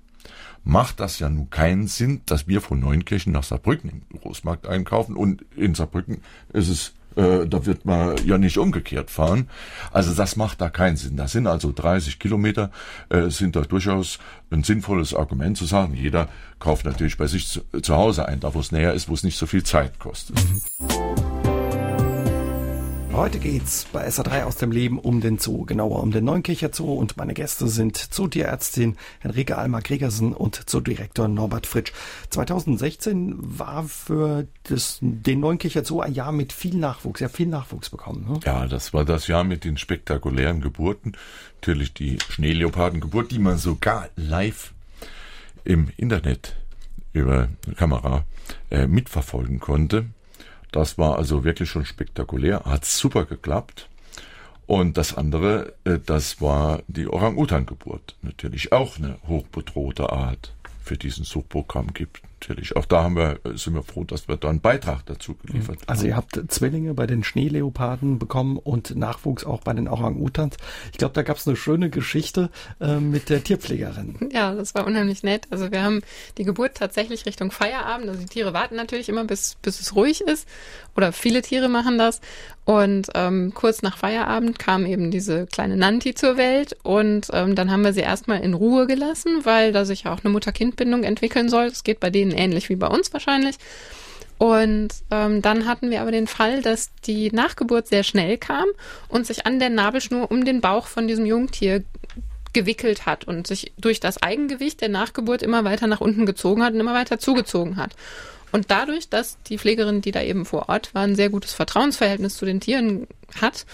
macht das ja nun keinen Sinn, dass wir von Neunkirchen nach Saarbrücken im Großmarkt einkaufen und in Saarbrücken ist es äh, da wird man ja nicht umgekehrt fahren. Also das macht da keinen Sinn. Das sind also 30 Kilometer, äh, sind da durchaus ein sinnvolles Argument zu sagen, jeder kauft natürlich bei sich zu, zu Hause ein, da wo es näher ist, wo es nicht so viel Zeit kostet. Mhm. Heute geht's bei SA3 aus dem Leben um den Zoo, genauer um den Neunkircher Zoo und meine Gäste sind Zootierärztin Henrike Alma Gregersen und Zoodirektor Norbert Fritsch. 2016 war für das, den Neunkircher Zoo ein Jahr mit viel Nachwuchs, ja viel Nachwuchs bekommen. Ne? Ja, das war das Jahr mit den spektakulären Geburten. Natürlich die Schneeleopardengeburt, die man sogar live im Internet über Kamera äh, mitverfolgen konnte. Das war also wirklich schon spektakulär, hat super geklappt. Und das andere, äh, das war die Orang-Utan-Geburt. Natürlich auch eine hochbedrohte Art für diesen Suchprogramm gibt. Natürlich. Auch da haben wir, sind wir froh, dass wir da einen Beitrag dazu geliefert haben. Also ihr habt Zwillinge bei den Schneeleoparden bekommen und Nachwuchs auch bei den Orang-Utans. Ich glaube, da gab es eine schöne Geschichte äh, mit der Tierpflegerin. Ja, das war unheimlich nett. Also wir haben die Geburt tatsächlich Richtung Feierabend. Also die Tiere warten natürlich immer, bis, bis es ruhig ist. Oder viele Tiere machen das. Und ähm, kurz nach Feierabend kam eben diese kleine Nanti zur Welt und ähm, dann haben wir sie erstmal in Ruhe gelassen, weil da sich ja auch eine Mutter-Kind-Bindung entwickeln soll. Das geht bei denen ähnlich wie bei uns wahrscheinlich. Und ähm, dann hatten wir aber den Fall, dass die Nachgeburt sehr schnell kam und sich an der Nabelschnur um den Bauch von diesem Jungtier gewickelt hat und sich durch das Eigengewicht der Nachgeburt immer weiter nach unten gezogen hat und immer weiter zugezogen hat. Und dadurch, dass die Pflegerin, die da eben vor Ort war, ein sehr gutes Vertrauensverhältnis zu den Tieren hat,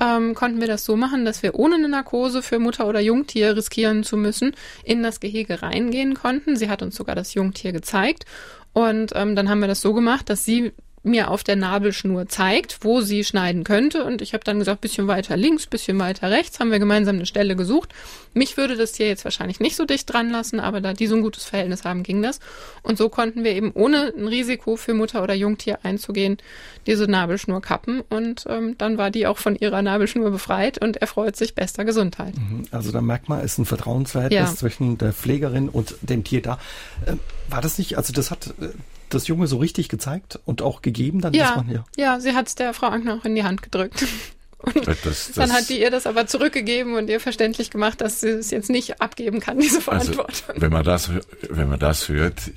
ähm, konnten wir das so machen, dass wir ohne eine Narkose für Mutter oder Jungtier riskieren zu müssen, in das Gehege reingehen konnten. Sie hat uns sogar das Jungtier gezeigt. Und ähm, dann haben wir das so gemacht, dass sie mir auf der Nabelschnur zeigt, wo sie schneiden könnte. Und ich habe dann gesagt, bisschen weiter links, bisschen weiter rechts, haben wir gemeinsam eine Stelle gesucht. Mich würde das Tier jetzt wahrscheinlich nicht so dicht dran lassen, aber da die so ein gutes Verhältnis haben, ging das. Und so konnten wir eben ohne ein Risiko für Mutter oder Jungtier einzugehen, diese Nabelschnur kappen. Und ähm, dann war die auch von ihrer Nabelschnur befreit und erfreut sich bester Gesundheit. Mhm. Also da merkt man, ist ein Vertrauensverhältnis ja. zwischen der Pflegerin und dem Tier da. Ähm, war das nicht, also das hat äh, das Junge so richtig gezeigt und auch gegeben? Dann ja, man, ja. ja, sie hat es der Frau Ankner auch in die Hand gedrückt. Und das, das, dann hat die ihr das aber zurückgegeben und ihr verständlich gemacht, dass sie es jetzt nicht abgeben kann, diese also, Verantwortung. Also, wenn man das, wenn man das hört,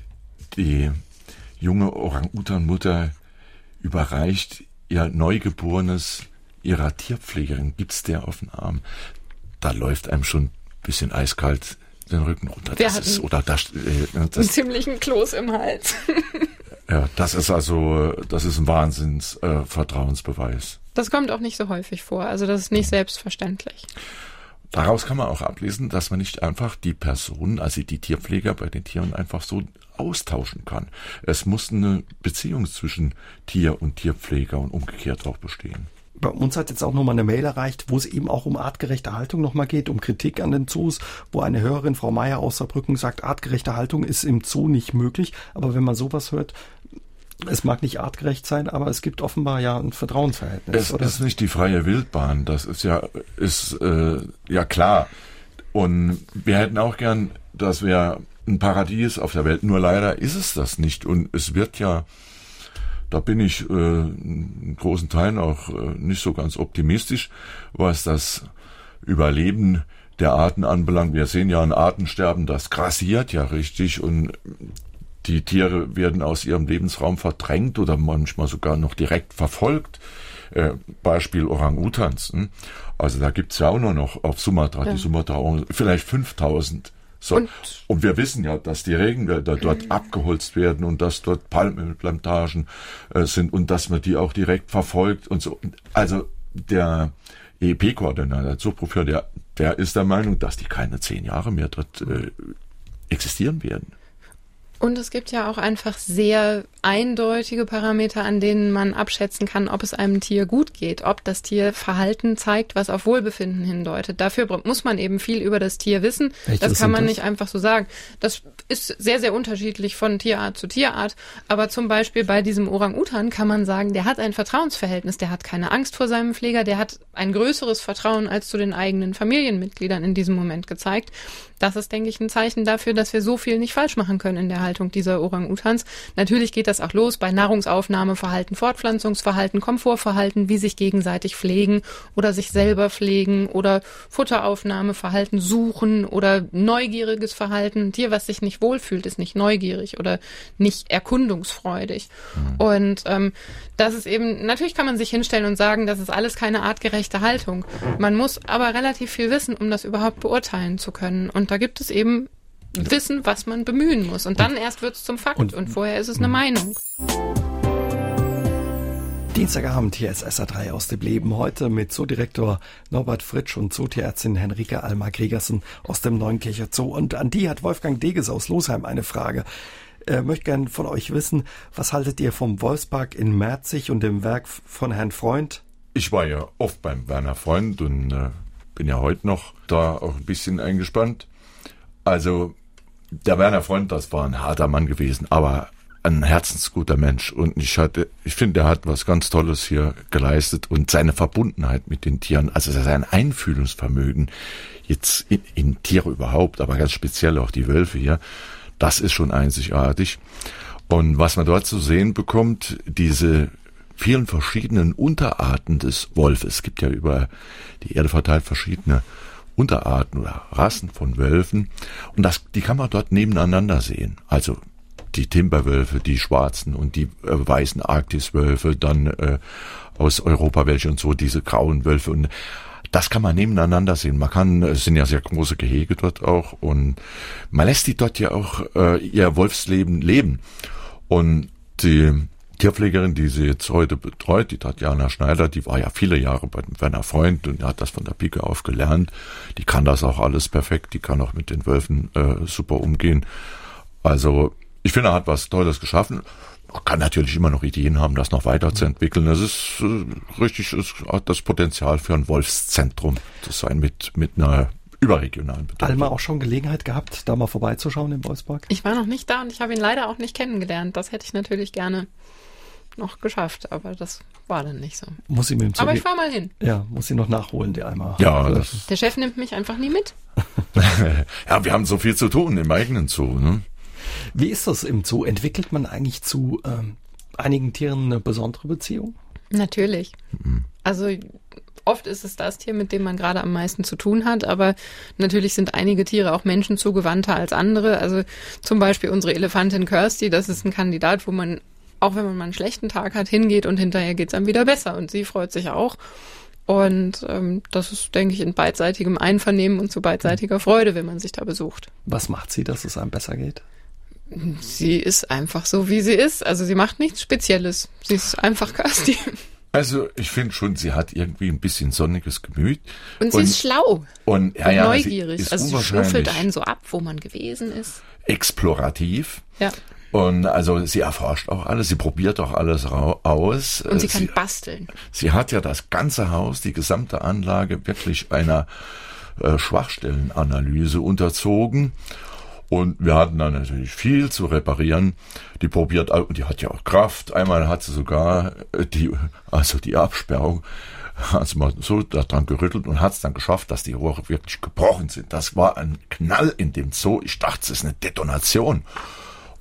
die junge Orang-Utan-Mutter überreicht ihr Neugeborenes ihrer Tierpflegerin, gibt's der auf den Arm. Da läuft einem schon ein bisschen eiskalt den Rücken runter. Wir das ist, oder das, äh, das, einen ziemlichen Kloß im Hals. ja, das ist also, das ist ein Wahnsinns äh. Das kommt auch nicht so häufig vor, also das ist nicht mhm. selbstverständlich. Daraus kann man auch ablesen, dass man nicht einfach die Personen, also die Tierpfleger bei den Tieren einfach so austauschen kann. Es muss eine Beziehung zwischen Tier und Tierpfleger und umgekehrt auch bestehen bei uns hat jetzt auch nochmal eine Mail erreicht, wo es eben auch um artgerechte Haltung nochmal geht, um Kritik an den Zoos, wo eine Hörerin, Frau Meier aus Saarbrücken, sagt, artgerechte Haltung ist im Zoo nicht möglich. Aber wenn man sowas hört, es mag nicht artgerecht sein, aber es gibt offenbar ja ein Vertrauensverhältnis. Es oder? ist nicht die freie Wildbahn, das ist ja, ist, äh, ja klar. Und wir hätten auch gern, dass wir ein Paradies auf der Welt, nur leider ist es das nicht. Und es wird ja da bin ich äh, in großen Teilen auch äh, nicht so ganz optimistisch, was das Überleben der Arten anbelangt. Wir sehen ja ein Artensterben, das grassiert ja richtig und die Tiere werden aus ihrem Lebensraum verdrängt oder manchmal sogar noch direkt verfolgt. Äh, Beispiel Orang-Utans. Hm? Also da gibt's ja auch nur noch auf Sumatra, ja. die Sumatra, vielleicht 5000 so. Und, und, wir wissen ja, dass die Regenwälder dort mhm. abgeholzt werden und dass dort Palmenplantagen äh, sind und dass man die auch direkt verfolgt und so. Also der EEP-Koordinator, der Zuchtprofessor, der, der ist der Meinung, dass die keine zehn Jahre mehr dort äh, existieren werden. Und es gibt ja auch einfach sehr eindeutige Parameter, an denen man abschätzen kann, ob es einem Tier gut geht, ob das Tier Verhalten zeigt, was auf Wohlbefinden hindeutet. Dafür muss man eben viel über das Tier wissen. Echt, das kann man das? nicht einfach so sagen. Das ist sehr, sehr unterschiedlich von Tierart zu Tierart. Aber zum Beispiel bei diesem Orang-Utan kann man sagen, der hat ein Vertrauensverhältnis, der hat keine Angst vor seinem Pfleger, der hat ein größeres Vertrauen als zu den eigenen Familienmitgliedern in diesem Moment gezeigt. Das ist, denke ich, ein Zeichen dafür, dass wir so viel nicht falsch machen können in der Haltung dieser Orang-Utans. Natürlich geht das auch los bei Nahrungsaufnahmeverhalten, Fortpflanzungsverhalten, Komfortverhalten, wie sich gegenseitig pflegen oder sich selber pflegen oder Futteraufnahmeverhalten suchen oder neugieriges Verhalten. Tier, was sich nicht wohlfühlt, ist nicht neugierig oder nicht erkundungsfreudig. Mhm. Und ähm, das ist eben, natürlich kann man sich hinstellen und sagen, das ist alles keine artgerechte Haltung. Man muss aber relativ viel wissen, um das überhaupt beurteilen zu können. Und da gibt es eben Wissen, was man bemühen muss. Und dann erst wird es zum Fakt und, und vorher ist es eine Meinung. Dienstagabend hier ist SA3 aus dem Leben. Heute mit Zoodirektor Norbert Fritsch und Zootierärztin Henrike Alma Gregersen aus dem Neunkircher Zoo. Und an die hat Wolfgang Deges aus Losheim eine Frage. Er möchte gern von euch wissen, was haltet ihr vom Wolfspark in Merzig und dem Werk von Herrn Freund? Ich war ja oft beim Werner Freund und äh, bin ja heute noch da auch ein bisschen eingespannt. Also der Werner Freund, das war ein harter Mann gewesen, aber ein herzensguter Mensch. Und ich hatte, ich finde, er hat was ganz Tolles hier geleistet und seine Verbundenheit mit den Tieren, also sein Einfühlungsvermögen jetzt in, in Tiere überhaupt, aber ganz speziell auch die Wölfe hier, das ist schon einzigartig. Und was man dort zu sehen bekommt, diese vielen verschiedenen Unterarten des Wolfes. Es gibt ja über die Erde verteilt verschiedene Unterarten oder Rassen von Wölfen. Und das, die kann man dort nebeneinander sehen. Also die Timberwölfe, die schwarzen und die äh, weißen Arktiswölfe, dann äh, aus Europa welche und so, diese grauen Wölfe. Und das kann man nebeneinander sehen. Man kann, es sind ja sehr große Gehege dort auch und man lässt die dort ja auch äh, ihr Wolfsleben leben. Und die Tierpflegerin, die sie jetzt heute betreut, die Tatjana Schneider, die war ja viele Jahre bei Werner Freund und hat das von der Pike auf gelernt. Die kann das auch alles perfekt, die kann auch mit den Wölfen äh, super umgehen. Also ich finde, er hat was Tolles geschaffen. Man kann natürlich immer noch Ideen haben, das noch weiterzuentwickeln. Es ist äh, richtig, es hat das Potenzial für ein Wolfszentrum zu sein mit, mit einer überregionalen Bedeutung. Alma auch schon Gelegenheit gehabt, da mal vorbeizuschauen im Wolfspark? Ich war noch nicht da und ich habe ihn leider auch nicht kennengelernt. Das hätte ich natürlich gerne noch geschafft, aber das war dann nicht so. Muss ich mit dem Zug Aber ich fahr mal hin. Ja, muss sie noch nachholen, die einmal. Ja, der Chef nimmt mich einfach nie mit. ja, wir haben so viel zu tun im eigenen Zoo. Ne? Wie ist das im Zoo? Entwickelt man eigentlich zu ähm, einigen Tieren eine besondere Beziehung? Natürlich. Mhm. Also oft ist es das Tier, mit dem man gerade am meisten zu tun hat, aber natürlich sind einige Tiere auch Menschen zugewandter als andere. Also zum Beispiel unsere Elefantin Kirsty, das ist ein Kandidat, wo man auch wenn man mal einen schlechten Tag hat, hingeht und hinterher geht es einem wieder besser. Und sie freut sich auch. Und ähm, das ist, denke ich, in beidseitigem Einvernehmen und zu beidseitiger Freude, wenn man sich da besucht. Was macht sie, dass es einem besser geht? Sie ist einfach so, wie sie ist. Also sie macht nichts Spezielles. Sie ist einfach Kirsty. Also ich finde schon, sie hat irgendwie ein bisschen sonniges Gemüt. Und sie und, ist schlau und, ja, und ja, neugierig. Sie also sie schnüffelt einen so ab, wo man gewesen ist. Explorativ. Ja. Und also sie erforscht auch alles, sie probiert auch alles aus. Und sie kann sie, basteln. Sie hat ja das ganze Haus, die gesamte Anlage wirklich einer äh, Schwachstellenanalyse unterzogen. Und wir hatten dann natürlich viel zu reparieren. Die probiert, und die hat ja auch Kraft. Einmal hat sie sogar äh, die, also die Absperrung, hat sie mal so daran gerüttelt und hat es dann geschafft, dass die Rohre wirklich gebrochen sind. Das war ein Knall in dem Zoo. Ich dachte, es ist eine Detonation.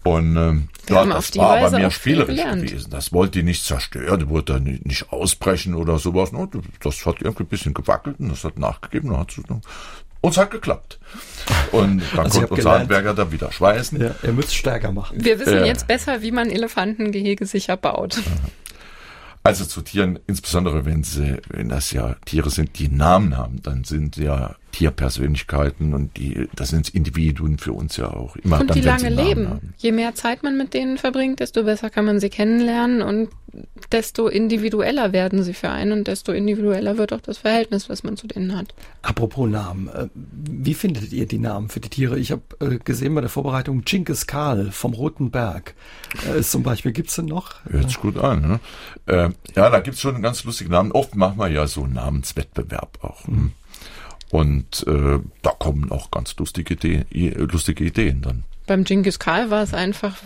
Und ähm, ja, das war Weise bei mir spielerisch gewesen. Das wollte die nicht zerstören, die wollte nicht ausbrechen oder sowas. Das hat irgendwie ein bisschen gewackelt und das hat nachgegeben. Und hat und es hat geklappt. Und dann also konnte unser Handwerker da wieder schweißen. Ja, er müsste stärker machen. Wir wissen äh, jetzt besser, wie man Elefantengehege sicher baut. Also zu Tieren, insbesondere wenn sie, wenn das ja Tiere sind, die Namen haben, dann sind ja Tierpersönlichkeiten und die, das sind Individuen für uns ja auch immer. Und dann, die lange leben. Haben. Je mehr Zeit man mit denen verbringt, desto besser kann man sie kennenlernen und desto individueller werden sie für einen und desto individueller wird auch das Verhältnis, was man zu denen hat. Apropos Namen, äh, wie findet ihr die Namen für die Tiere? Ich habe äh, gesehen bei der Vorbereitung Genghis Khan vom Roten Berg. Äh, zum Beispiel gibt's denn noch? Hört sich gut an. Ne? ja, da gibt's schon einen ganz lustigen Namen. Oft machen wir ja so einen Namenswettbewerb auch. Mhm. Und äh, da kommen auch ganz lustige, Ideen, lustige Ideen dann. Beim Genghis Khan war es einfach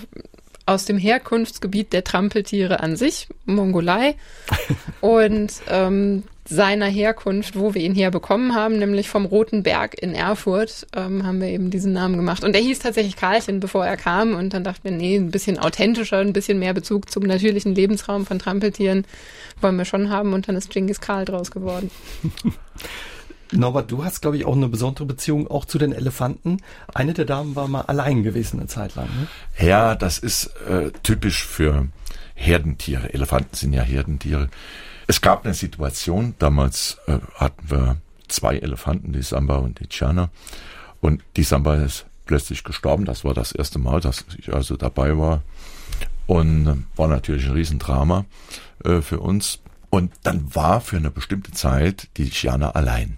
aus dem Herkunftsgebiet der Trampeltiere an sich, Mongolei, und ähm, seiner Herkunft, wo wir ihn herbekommen haben, nämlich vom Roten Berg in Erfurt, ähm, haben wir eben diesen Namen gemacht. Und er hieß tatsächlich Karlchen, bevor er kam. Und dann dachten wir, nee, ein bisschen authentischer, ein bisschen mehr Bezug zum natürlichen Lebensraum von Trampeltieren wollen wir schon haben. Und dann ist Genghis Karl draus geworden. Norbert, du hast, glaube ich, auch eine besondere Beziehung auch zu den Elefanten. Eine der Damen war mal allein gewesen eine Zeit lang. Ne? Ja, das ist äh, typisch für Herdentiere. Elefanten sind ja Herdentiere. Es gab eine Situation, damals äh, hatten wir zwei Elefanten, die Samba und die Chana. Und die Samba ist plötzlich gestorben. Das war das erste Mal, dass ich also dabei war. Und äh, war natürlich ein Riesendrama äh, für uns. Und dann war für eine bestimmte Zeit die Chiana allein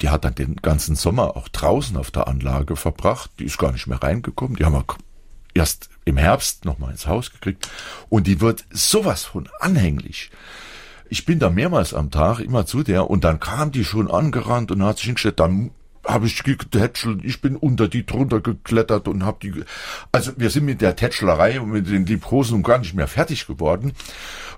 die hat dann den ganzen Sommer auch draußen auf der Anlage verbracht. Die ist gar nicht mehr reingekommen. Die haben wir erst im Herbst nochmal ins Haus gekriegt. Und die wird sowas von anhänglich. Ich bin da mehrmals am Tag immer zu der und dann kam die schon angerannt und hat sich hingestellt, dann habe ich getätschelt, ich bin unter die drunter geklettert und habe die, also wir sind mit der Tätschlerei und mit den Liebkosen gar nicht mehr fertig geworden.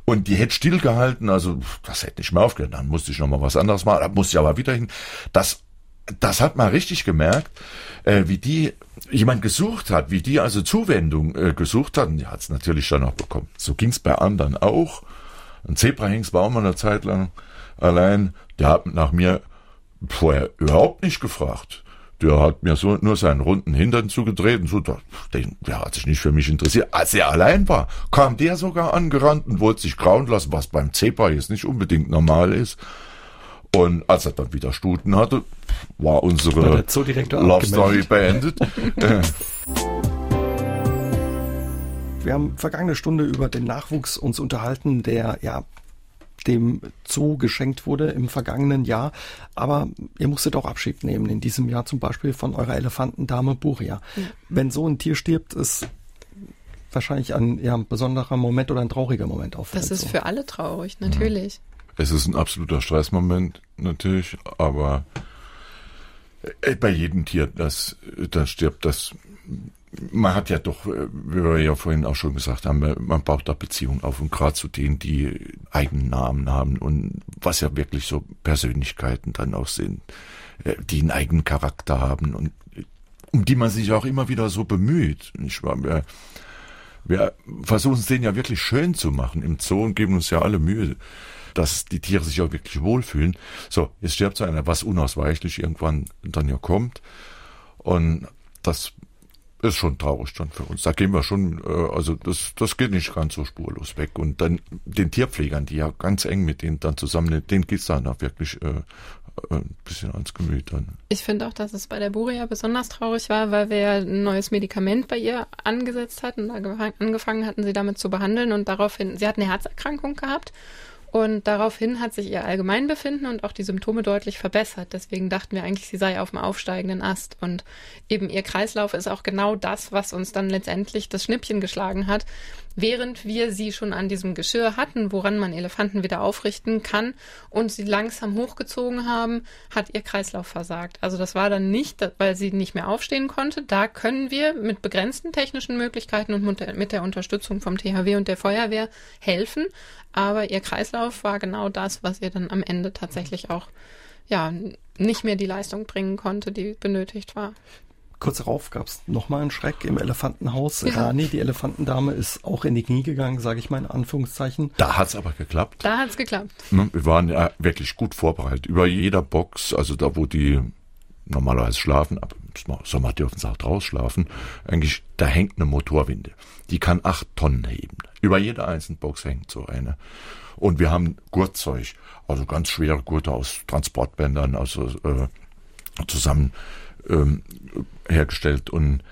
Und die hätte stillgehalten, also das hätte nicht mehr aufgehört. Dann musste ich nochmal was anderes machen, da musste ich aber wieder hin. Das, das hat man richtig gemerkt, äh, wie die jemand gesucht hat, wie die also Zuwendung äh, gesucht hat. Und die hat es natürlich dann auch bekommen. So ging es bei anderen auch. Ein Zebrahengst war auch mal eine Zeit lang allein. Der hat nach mir vorher überhaupt nicht gefragt. Der hat mir so nur seinen runden Hintern zugedreht und so, der, der hat sich nicht für mich interessiert. Als er allein war, kam der sogar angerannt und wollte sich grauen lassen, was beim Zebra jetzt nicht unbedingt normal ist. Und als er dann wieder Stuten hatte, war unsere war Love Story beendet. Wir haben vergangene Stunde über den Nachwuchs uns unterhalten, der ja dem Zoo geschenkt wurde im vergangenen Jahr. Aber ihr musstet auch Abschied nehmen, in diesem Jahr zum Beispiel von eurer Elefantendame Buria. Ja. Wenn so ein Tier stirbt, ist wahrscheinlich ein ja, besonderer Moment oder ein trauriger Moment auch. Das ist Zoo. für alle traurig, natürlich. Es ist ein absoluter Stressmoment, natürlich, aber äh, bei jedem Tier, das, das stirbt, das man hat ja doch, äh, wie wir ja vorhin auch schon gesagt haben, man baut da Beziehungen auf und gerade zu denen, die eigenen Namen haben und was ja wirklich so Persönlichkeiten dann auch sind, äh, die einen eigenen Charakter haben und um die man sich auch immer wieder so bemüht. Nicht wahr? Wir, wir versuchen es denen ja wirklich schön zu machen im Zoo und geben uns ja alle Mühe, dass die Tiere sich auch wirklich wohlfühlen. So, jetzt stirbt so einer, was unausweichlich irgendwann dann ja kommt. Und das ist schon traurig dann für uns. Da gehen wir schon, äh, also das, das geht nicht ganz so spurlos weg. Und dann den Tierpflegern, die ja ganz eng mit denen dann zusammen, denen geht's dann auch wirklich äh, ein bisschen ans Gemüt dann. Ich finde auch, dass es bei der Buria besonders traurig war, weil wir ein neues Medikament bei ihr angesetzt hatten, angefangen hatten, sie damit zu behandeln und daraufhin, sie hat eine Herzerkrankung gehabt und daraufhin hat sich ihr Allgemeinbefinden und auch die Symptome deutlich verbessert. Deswegen dachten wir eigentlich, sie sei auf dem aufsteigenden Ast. Und eben ihr Kreislauf ist auch genau das, was uns dann letztendlich das Schnippchen geschlagen hat. Während wir sie schon an diesem Geschirr hatten, woran man Elefanten wieder aufrichten kann und sie langsam hochgezogen haben, hat ihr Kreislauf versagt. Also das war dann nicht, weil sie nicht mehr aufstehen konnte. Da können wir mit begrenzten technischen Möglichkeiten und mit der Unterstützung vom THW und der Feuerwehr helfen aber ihr Kreislauf war genau das, was ihr dann am Ende tatsächlich auch ja nicht mehr die Leistung bringen konnte, die benötigt war. Kurz darauf gab es nochmal einen Schreck im Elefantenhaus. Ja. Rani, die Elefantendame, ist auch in die Knie gegangen, sage ich mal in Anführungszeichen. Da hat es aber geklappt. Da hat es geklappt. Ne, wir waren ja wirklich gut vorbereitet. Über jeder Box, also da, wo die normalerweise schlafen, aber im Sommer dürfen sie auch draußen schlafen, eigentlich, da hängt eine Motorwinde. Die kann acht Tonnen heben. Über jeder einzelnen Box hängt so eine. Und wir haben Gurtzeug, also ganz schwere Gurte aus Transportbändern, also äh, zusammen ähm, hergestellt und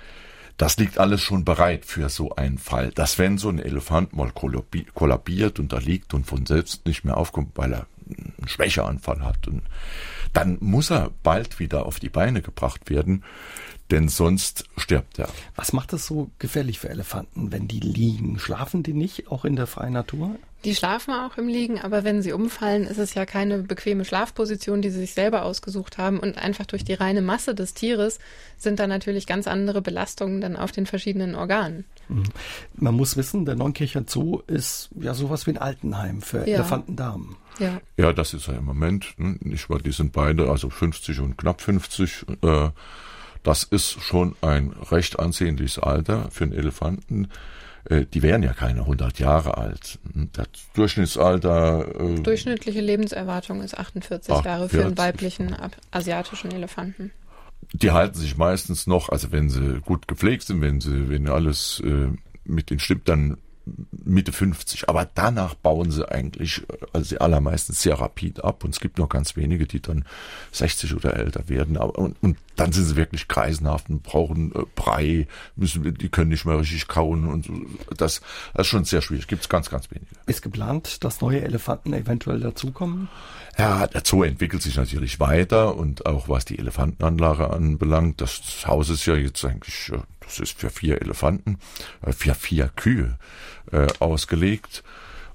das liegt alles schon bereit für so einen Fall, dass wenn so ein Elefant mal kollabiert und da liegt und von selbst nicht mehr aufkommt, weil er einen Schwächeanfall hat und dann muss er bald wieder auf die Beine gebracht werden. Denn sonst stirbt er. Was macht das so gefährlich für Elefanten, wenn die liegen? Schlafen die nicht auch in der freien Natur? Die schlafen auch im Liegen, aber wenn sie umfallen, ist es ja keine bequeme Schlafposition, die sie sich selber ausgesucht haben. Und einfach durch die reine Masse des Tieres sind da natürlich ganz andere Belastungen dann auf den verschiedenen Organen. Mhm. Man muss wissen, der Neunkircher Zoo ist ja sowas wie ein Altenheim für ja. Elefantendamen. Ja. ja, das ist ja im Moment, ne? nicht wahr, die sind beide, also 50 und knapp 50. Äh, das ist schon ein recht ansehnliches Alter für einen Elefanten. Äh, die wären ja keine 100 Jahre alt. Das Durchschnittsalter. Äh, Durchschnittliche Lebenserwartung ist 48 48. Jahre für einen weiblichen asiatischen Elefanten. Die halten sich meistens noch, also wenn sie gut gepflegt sind, wenn sie, wenn alles äh, mit den stimmt, dann Mitte 50. Aber danach bauen sie eigentlich, also die allermeisten sehr rapid ab. Und es gibt noch ganz wenige, die dann 60 oder älter werden. Aber, und, und dann sind sie wirklich kreisenhaft und brauchen äh, Brei, müssen, die können nicht mehr richtig kauen. Und das, das ist schon sehr schwierig. Gibt es ganz, ganz wenige. Ist geplant, dass neue Elefanten eventuell dazukommen? Ja, der Zoo entwickelt sich natürlich weiter und auch was die Elefantenanlage anbelangt, das Haus ist ja jetzt eigentlich, äh, das ist für vier Elefanten, äh, für vier Kühe äh, ausgelegt.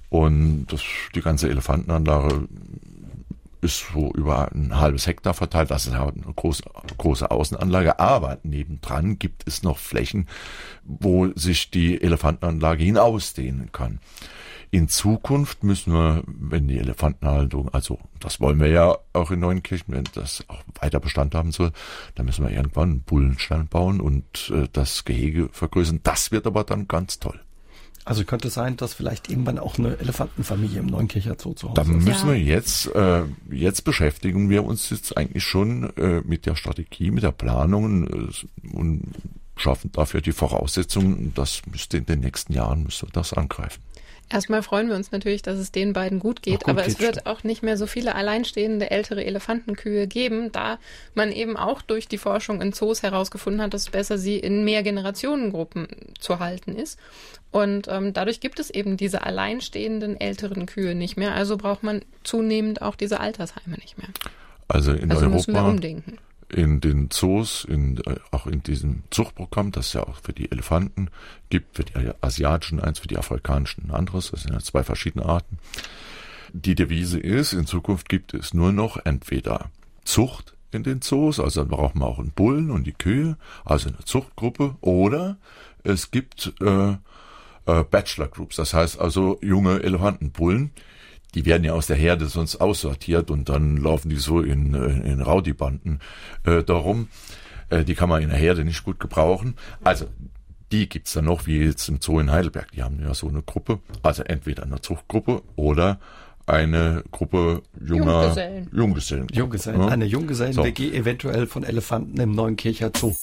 Und das, die ganze Elefantenanlage ist so über ein halbes Hektar verteilt, das ist eine große, große Außenanlage, aber nebendran gibt es noch Flächen, wo sich die Elefantenanlage hinausdehnen kann. In Zukunft müssen wir, wenn die Elefantenhaltung, also das wollen wir ja auch in Neunkirchen, wenn das auch weiter Bestand haben soll, dann müssen wir irgendwann einen Bullenstall bauen und äh, das Gehege vergrößern. Das wird aber dann ganz toll. Also könnte es sein, dass vielleicht irgendwann auch eine Elefantenfamilie im Neunkircher Zoo zu Hause ist. Da müssen ja. wir jetzt, äh, jetzt beschäftigen wir uns jetzt eigentlich schon äh, mit der Strategie, mit der Planung äh, und schaffen dafür die Voraussetzungen. Das müsste in den nächsten Jahren, müsste das angreifen. Erstmal freuen wir uns natürlich, dass es den beiden gut geht, gut aber es wird auch nicht mehr so viele alleinstehende ältere Elefantenkühe geben, da man eben auch durch die Forschung in Zoos herausgefunden hat, dass es besser sie in mehr Generationengruppen zu halten ist. Und ähm, dadurch gibt es eben diese alleinstehenden älteren Kühe nicht mehr. Also braucht man zunehmend auch diese Altersheime nicht mehr. Also in also Europa müssen wir umdenken in den Zoos, in, äh, auch in diesem Zuchtprogramm, das es ja auch für die Elefanten gibt, für die asiatischen eins, für die afrikanischen ein anderes, das sind ja zwei verschiedene Arten. Die Devise ist, in Zukunft gibt es nur noch entweder Zucht in den Zoos, also dann brauchen wir auch einen Bullen und die Kühe, also eine Zuchtgruppe, oder es gibt äh, äh, Bachelor Groups, das heißt also junge Elefantenbullen, die werden ja aus der Herde sonst aussortiert und dann laufen die so in, in, in Rowdy-Banden äh, darum. Äh, die kann man in der Herde nicht gut gebrauchen. Also die gibt's dann noch, wie jetzt im Zoo in Heidelberg. Die haben ja so eine Gruppe, also entweder eine Zuchtgruppe oder eine Gruppe junger Junggesellen. Junggesellen. Junggesellen. Ja? Eine Junggesellen-WG so. eventuell von Elefanten im neuen Kircher Zoo.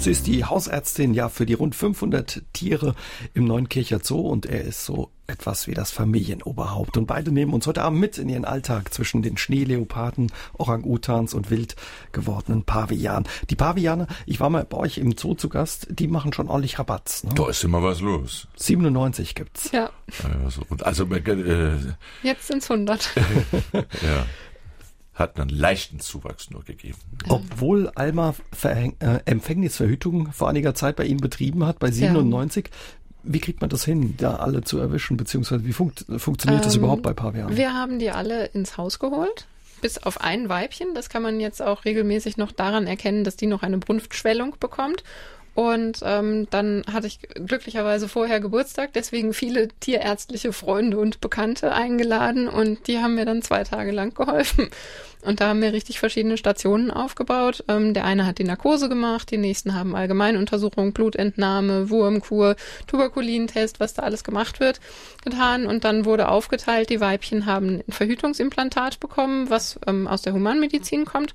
Sie ist die Hausärztin ja für die rund 500 Tiere im Neunkircher Zoo und er ist so etwas wie das Familienoberhaupt. Und beide nehmen uns heute Abend mit in ihren Alltag zwischen den Schneeleoparden, Orang-Utans und wild gewordenen Pavianen. Die Paviane, ich war mal bei euch im Zoo zu Gast, die machen schon ordentlich Rabatz. Ne? Da ist immer was los. 97 gibt's. Ja. Also, also äh, Jetzt sind's 100. ja hat einen leichten Zuwachs nur gegeben. Obwohl Alma Verhäng äh, Empfängnisverhütung vor einiger Zeit bei Ihnen betrieben hat, bei 97. Ja. Wie kriegt man das hin, da alle zu erwischen, beziehungsweise wie funkt, funktioniert ähm, das überhaupt bei Pavianen? Wir haben die alle ins Haus geholt, bis auf ein Weibchen. Das kann man jetzt auch regelmäßig noch daran erkennen, dass die noch eine Brunftschwellung bekommt. Und ähm, dann hatte ich glücklicherweise vorher Geburtstag, deswegen viele tierärztliche Freunde und Bekannte eingeladen und die haben mir dann zwei Tage lang geholfen. Und da haben wir richtig verschiedene Stationen aufgebaut. Ähm, der eine hat die Narkose gemacht, die nächsten haben Allgemeinuntersuchung, Blutentnahme, Wurmkur, Tuberkulintest, was da alles gemacht wird, getan. Und dann wurde aufgeteilt, die Weibchen haben ein Verhütungsimplantat bekommen, was ähm, aus der Humanmedizin kommt.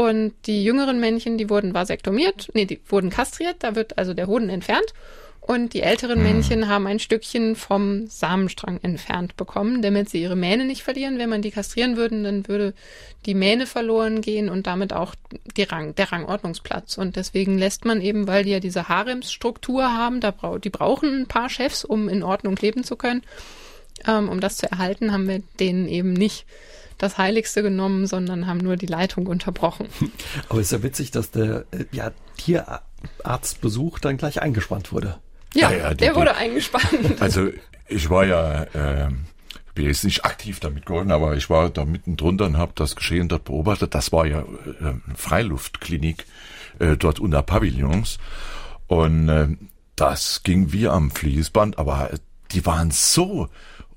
Und die jüngeren Männchen, die wurden vasektomiert, nee, die wurden kastriert, da wird also der Hoden entfernt. Und die älteren mhm. Männchen haben ein Stückchen vom Samenstrang entfernt bekommen, damit sie ihre Mähne nicht verlieren. Wenn man die kastrieren würden, dann würde die Mähne verloren gehen und damit auch die Rang, der Rangordnungsplatz. Und deswegen lässt man eben, weil die ja diese Haremsstruktur haben, da brau die brauchen ein paar Chefs, um in Ordnung leben zu können. Ähm, um das zu erhalten, haben wir denen eben nicht das Heiligste genommen, sondern haben nur die Leitung unterbrochen. Aber es ist ja witzig, dass der äh, ja, Tierarztbesuch dann gleich eingespannt wurde. Ja, ja, ja der die, wurde eingespannt. Also ich war ja, äh, bin jetzt nicht aktiv damit geworden, aber ich war da mitten drunter und habe das Geschehen dort beobachtet. Das war ja äh, Freiluftklinik äh, dort unter Pavillons. Und äh, das ging wie am Fließband, aber die waren so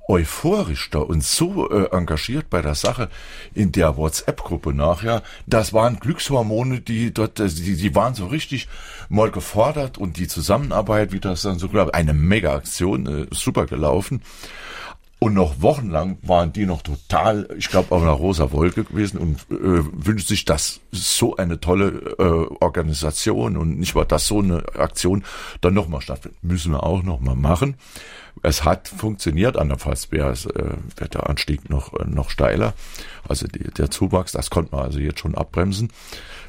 euphorisch da und so äh, engagiert bei der Sache in der WhatsApp-Gruppe nachher. Das waren Glückshormone, die dort, äh, die, die waren so richtig mal gefordert und die Zusammenarbeit, wie das dann so, glaube eine Mega-Aktion, äh, super gelaufen. Und noch wochenlang waren die noch total, ich glaube, auf einer rosa Wolke gewesen und äh, wünscht sich, dass so eine tolle äh, Organisation und nicht mal, dass so eine Aktion dann nochmal stattfindet. Müssen wir auch nochmal machen. Es hat funktioniert, andernfalls wäre äh, wär der Anstieg noch, äh, noch steiler. Also die, der Zuwachs, das konnte man also jetzt schon abbremsen,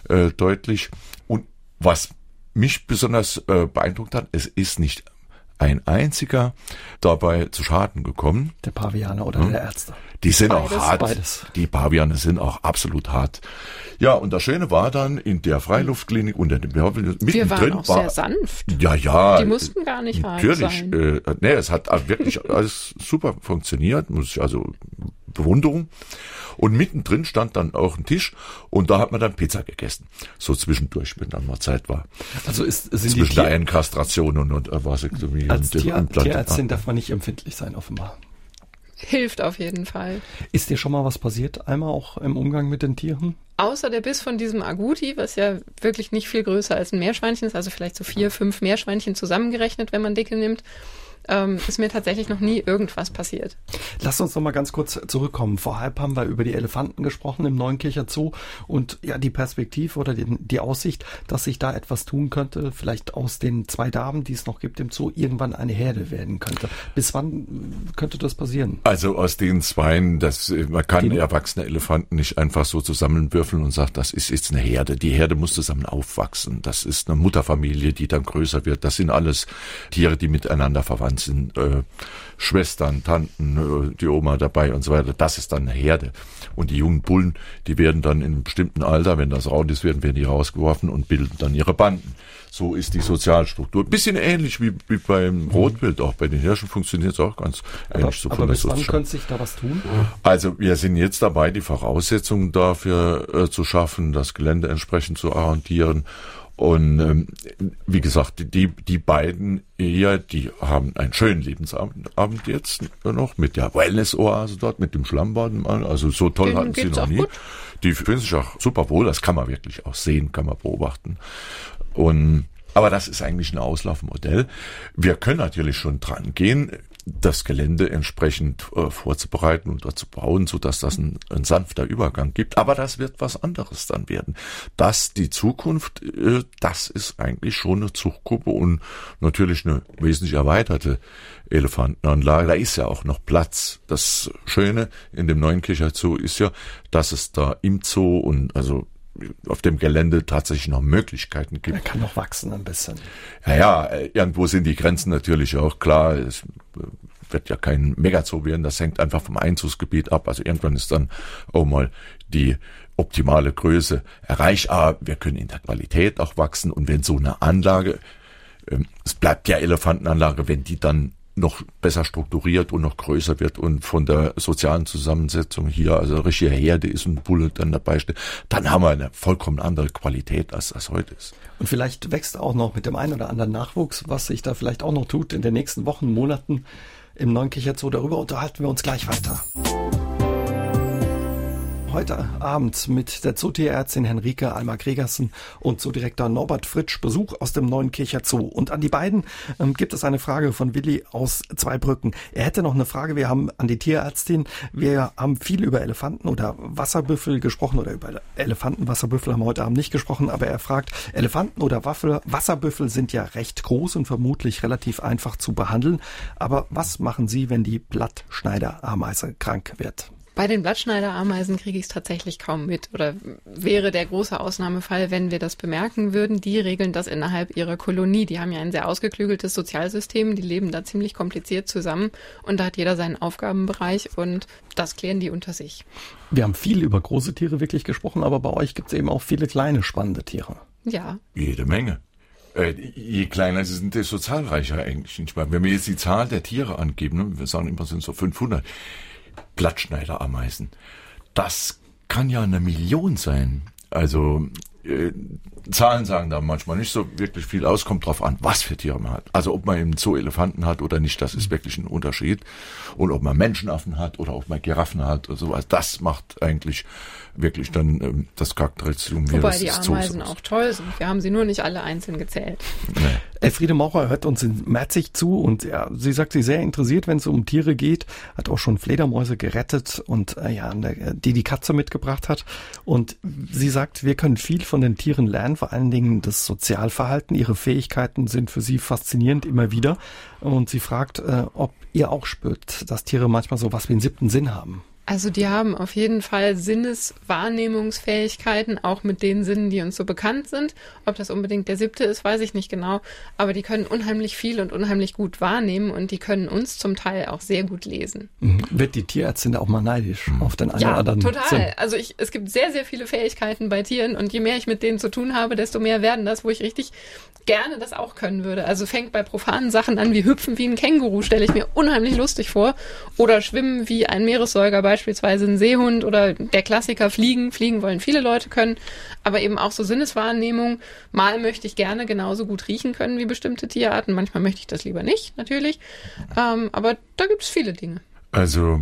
äh, deutlich. Und was mich besonders äh, beeindruckt hat, es ist nicht ein einziger dabei zu Schaden gekommen. Der Pavianer oder hm? der Ärzte. Die sind beides, auch hart. Beides. Die Paviane sind auch absolut hart. Ja, und das Schöne war dann in der Freiluftklinik unter dem mittendrin Wir waren auch war, sehr sanft. Ja, ja. Die mussten gar nicht Natürlich. Sein. Äh, nee, es hat wirklich alles super funktioniert. Muss ich also Bewunderung. Und mittendrin stand dann auch ein Tisch und da hat man dann Pizza gegessen. So zwischendurch, wenn dann mal Zeit war. Also ist, sind Zwischen die der Einkastration und, und äh, Vasektomie. Als und Tier, Tierärztin darf man nicht empfindlich sein, offenbar. Hilft auf jeden Fall. Ist dir schon mal was passiert, einmal auch im Umgang mit den Tieren? Außer der Biss von diesem Aguti, was ja wirklich nicht viel größer als ein Meerschweinchen ist, also vielleicht so vier, fünf Meerschweinchen zusammengerechnet, wenn man dicke nimmt, ähm, ist mir tatsächlich noch nie irgendwas passiert. Lass uns noch mal ganz kurz zurückkommen. Vorhalb haben wir über die Elefanten gesprochen im Neunkircher Zoo und ja die Perspektive oder die, die Aussicht, dass sich da etwas tun könnte, vielleicht aus den zwei Damen, die es noch gibt im Zoo, irgendwann eine Herde werden könnte. Bis wann könnte das passieren? Also aus den Zweien, das, man kann die, erwachsene Elefanten nicht einfach so zusammenwürfeln und sagt, das ist jetzt eine Herde. Die Herde muss zusammen aufwachsen. Das ist eine Mutterfamilie, die dann größer wird. Das sind alles Tiere, die miteinander verwandt sind äh, Schwestern, Tanten, äh, die Oma dabei und so weiter. Das ist dann eine Herde. Und die jungen Bullen, die werden dann in einem bestimmten Alter, wenn das Raud ist, werden, werden die rausgeworfen und bilden dann ihre Banden. So ist die Sozialstruktur. Bisschen ähnlich wie, wie beim Rotwild, auch bei den Hirschen funktioniert es auch ganz aber, ähnlich. So aber bis wann könnte sich da was tun? Also wir sind jetzt dabei, die Voraussetzungen dafür äh, zu schaffen, das Gelände entsprechend zu arrondieren und ähm, wie gesagt, die, die beiden eher, die haben einen schönen Lebensabend jetzt noch mit der Wellness-Oase dort, mit dem Schlammbad. Also so toll Den hatten sie noch nie. Gut. Die fühlen sich auch super wohl, das kann man wirklich auch sehen, kann man beobachten. Und aber das ist eigentlich ein Auslaufmodell. Wir können natürlich schon dran gehen, das Gelände entsprechend äh, vorzubereiten und dort zu bauen, so dass das ein, ein, sanfter Übergang gibt. Aber das wird was anderes dann werden. Das die Zukunft, äh, das ist eigentlich schon eine Zuchtgruppe und natürlich eine wesentlich erweiterte Elefantenanlage. Da ist ja auch noch Platz. Das Schöne in dem neuen Kircher Zoo ist ja, dass es da im Zoo und also auf dem Gelände tatsächlich noch Möglichkeiten gibt. Er kann noch wachsen ein bisschen. Ja, ja, irgendwo sind die Grenzen natürlich auch klar. Es wird ja kein Megazoo werden, das hängt einfach vom Einzugsgebiet ab. Also irgendwann ist dann auch mal die optimale Größe erreicht. Aber wir können in der Qualität auch wachsen. Und wenn so eine Anlage, ähm, es bleibt ja Elefantenanlage, wenn die dann noch besser strukturiert und noch größer wird und von der sozialen Zusammensetzung hier, also richtige Herde ist und Bulle dann dabei steht, dann haben wir eine vollkommen andere Qualität, als das heute ist. Und vielleicht wächst auch noch mit dem einen oder anderen Nachwuchs, was sich da vielleicht auch noch tut in den nächsten Wochen, Monaten im Neunkircher Zoo. Darüber unterhalten wir uns gleich weiter heute Abend mit der Zootierärztin Henrike Alma Gregersen und Zoodirektor Norbert Fritsch Besuch aus dem neuen Kircher Zoo. Und an die beiden ähm, gibt es eine Frage von Willi aus Zweibrücken. Er hätte noch eine Frage. Wir haben an die Tierärztin. Wir haben viel über Elefanten oder Wasserbüffel gesprochen oder über Elefanten. Wasserbüffel haben wir heute Abend nicht gesprochen, aber er fragt, Elefanten oder Waffel, Wasserbüffel sind ja recht groß und vermutlich relativ einfach zu behandeln. Aber was machen Sie, wenn die Blattschneiderameise krank wird? Bei den Blattschneiderameisen kriege ich es tatsächlich kaum mit oder wäre der große Ausnahmefall, wenn wir das bemerken würden. Die regeln das innerhalb ihrer Kolonie. Die haben ja ein sehr ausgeklügeltes Sozialsystem, die leben da ziemlich kompliziert zusammen und da hat jeder seinen Aufgabenbereich und das klären die unter sich. Wir haben viel über große Tiere wirklich gesprochen, aber bei euch gibt es eben auch viele kleine spannende Tiere. Ja. Jede Menge. Äh, je kleiner sie sind, desto zahlreicher eigentlich. Wenn wir jetzt die Zahl der Tiere angeben, ne, wir sagen immer, sind so 500 Blattschneiderameisen, das kann ja eine Million sein. Also äh, Zahlen sagen da manchmal nicht so wirklich viel aus, kommt drauf an, was für Tiere man hat. Also ob man im Zoo Elefanten hat oder nicht, das ist wirklich ein Unterschied. Und ob man Menschenaffen hat oder ob man Giraffen hat oder sowas, das macht eigentlich wirklich dann ähm, das Charakteristikum Wobei die Ameisen auch toll sind. Wir haben sie nur nicht alle einzeln gezählt. Nee. Elfriede Maurer hört uns in Merzig zu und ja, sie sagt, sie sehr interessiert, wenn es um Tiere geht, hat auch schon Fledermäuse gerettet und äh, ja, die die Katze mitgebracht hat. Und sie sagt, wir können viel von den Tieren lernen, vor allen Dingen das Sozialverhalten. Ihre Fähigkeiten sind für sie faszinierend immer wieder. Und sie fragt, äh, ob ihr auch spürt, dass Tiere manchmal so was wie einen siebten Sinn haben. Also die haben auf jeden Fall Sinneswahrnehmungsfähigkeiten, auch mit den Sinnen, die uns so bekannt sind. Ob das unbedingt der siebte ist, weiß ich nicht genau. Aber die können unheimlich viel und unheimlich gut wahrnehmen und die können uns zum Teil auch sehr gut lesen. Mhm. Wird die Tierärztin da auch mal neidisch mhm. auf den einen ja, oder anderen total. Sinn? Also ich, es gibt sehr, sehr viele Fähigkeiten bei Tieren und je mehr ich mit denen zu tun habe, desto mehr werden das, wo ich richtig gerne das auch können würde. Also fängt bei profanen Sachen an, wie hüpfen wie ein Känguru, stelle ich mir unheimlich lustig vor. Oder schwimmen wie ein Meeressäuger bei beispielsweise ein Seehund oder der Klassiker Fliegen. Fliegen wollen viele Leute können, aber eben auch so Sinneswahrnehmung. Mal möchte ich gerne genauso gut riechen können wie bestimmte Tierarten, manchmal möchte ich das lieber nicht, natürlich. Ähm, aber da gibt es viele Dinge. Also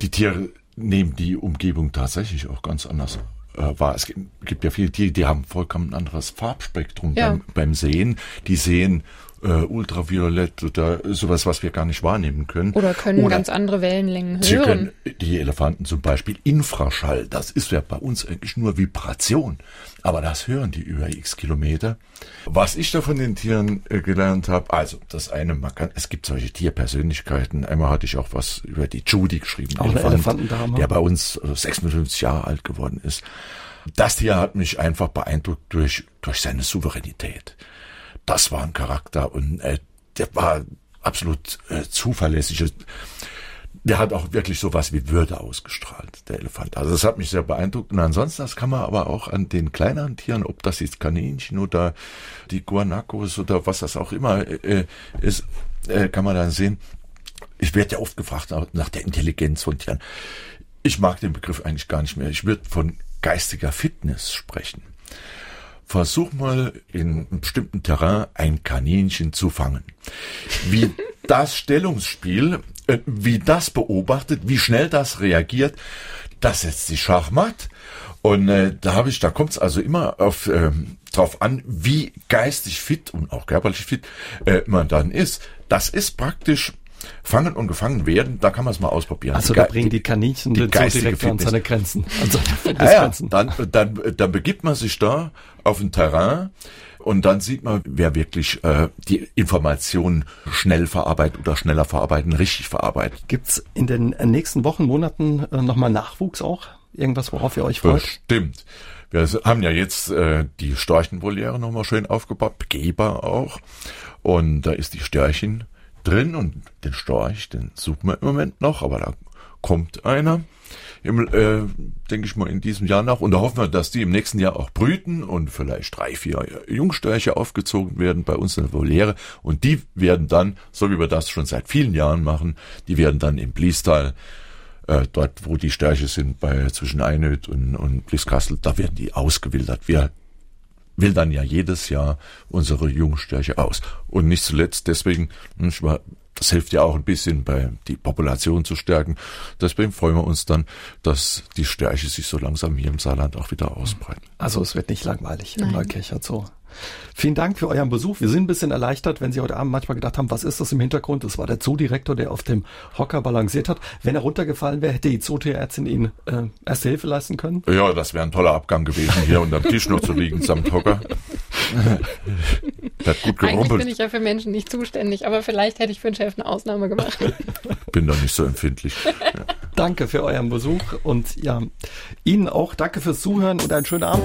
die Tiere nehmen die Umgebung tatsächlich auch ganz anders äh, wahr. Es gibt, ja viele Tiere, die haben vollkommen ein anderes Farbspektrum ja. beim, beim Sehen. Die sehen äh, Ultraviolett oder sowas, was wir gar nicht wahrnehmen können. Oder können oder ganz andere Wellenlängen hören. Sie können, die Elefanten zum Beispiel, Infraschall, das ist ja bei uns eigentlich nur Vibration. Aber das hören die über x Kilometer. Was ich da von den Tieren äh, gelernt habe, also das eine, man kann, es gibt solche Tierpersönlichkeiten. Einmal hatte ich auch was über die Judy geschrieben, auch Elefant, Elefantendame. der bei uns äh, 56 Jahre alt geworden ist. Das Tier hat mich einfach beeindruckt durch, durch seine Souveränität das war ein Charakter und äh, der war absolut äh, zuverlässig. Der hat auch wirklich sowas wie Würde ausgestrahlt, der Elefant. Also das hat mich sehr beeindruckt. Und ansonsten, das kann man aber auch an den kleineren Tieren, ob das jetzt Kaninchen oder die Guanacos oder was das auch immer äh, ist, äh, kann man dann sehen. Ich werde ja oft gefragt nach der Intelligenz von Tieren. Ich mag den Begriff eigentlich gar nicht mehr. Ich würde von geistiger Fitness sprechen. Versuch mal in einem bestimmten Terrain ein Kaninchen zu fangen. Wie das Stellungsspiel, äh, wie das beobachtet, wie schnell das reagiert, das setzt sich Schachmatt. Und äh, da habe ich, da kommt es also immer auf ähm, drauf an, wie geistig fit und auch körperlich fit äh, man dann ist. Das ist praktisch Fangen und gefangen werden, da kann man es mal ausprobieren. Also da bringen die Kaninchen die den so direkt an seine Grenzen. An seine ja, ja, dann, dann, dann begibt man sich da auf ein Terrain und dann sieht man, wer wirklich äh, die Informationen schnell verarbeitet oder schneller verarbeiten, richtig verarbeitet. Gibt's in den nächsten Wochen, Monaten äh, nochmal Nachwuchs auch? Irgendwas, worauf ihr euch freut? Stimmt. Wir haben ja jetzt äh, die Storchenvoliere nochmal schön aufgebaut, Geber auch. Und da ist die Störchen drin und den Storch, den suchen wir im Moment noch, aber da kommt einer. Im, äh, denke ich mal, in diesem Jahr nach. Und da hoffen wir, dass die im nächsten Jahr auch brüten und vielleicht drei, vier Jungstörche aufgezogen werden bei uns in der Voliere. Und die werden dann, so wie wir das schon seit vielen Jahren machen, die werden dann im Bliestal, äh, dort wo die Störche sind, bei zwischen Einöd und, und Blieskastel, da werden die ausgewildert. Wir will dann ja jedes Jahr unsere Jungstörche aus. Und nicht zuletzt deswegen, hm, das hilft ja auch ein bisschen bei die Population zu stärken. Deswegen freuen wir uns dann, dass die Störche sich so langsam hier im Saarland auch wieder ausbreiten. Also es wird nicht langweilig Nein. im Neukircher Zoo. Vielen Dank für euren Besuch. Wir sind ein bisschen erleichtert, wenn Sie heute Abend manchmal gedacht haben, was ist das im Hintergrund? Das war der Zoodirektor, der auf dem Hocker balanciert hat. Wenn er runtergefallen wäre, hätte die Zootierärztin Ihnen äh, erste Hilfe leisten können? Ja, das wäre ein toller Abgang gewesen, hier unterm Tisch noch zu liegen samt Hocker. hat gut gerumpelt. Eigentlich bin ich ja für Menschen nicht zuständig, aber vielleicht hätte ich für den Chef eine Ausnahme gemacht. Bin doch nicht so empfindlich. Ja. Danke für euren Besuch und ja, Ihnen auch danke fürs Zuhören und einen schönen Abend.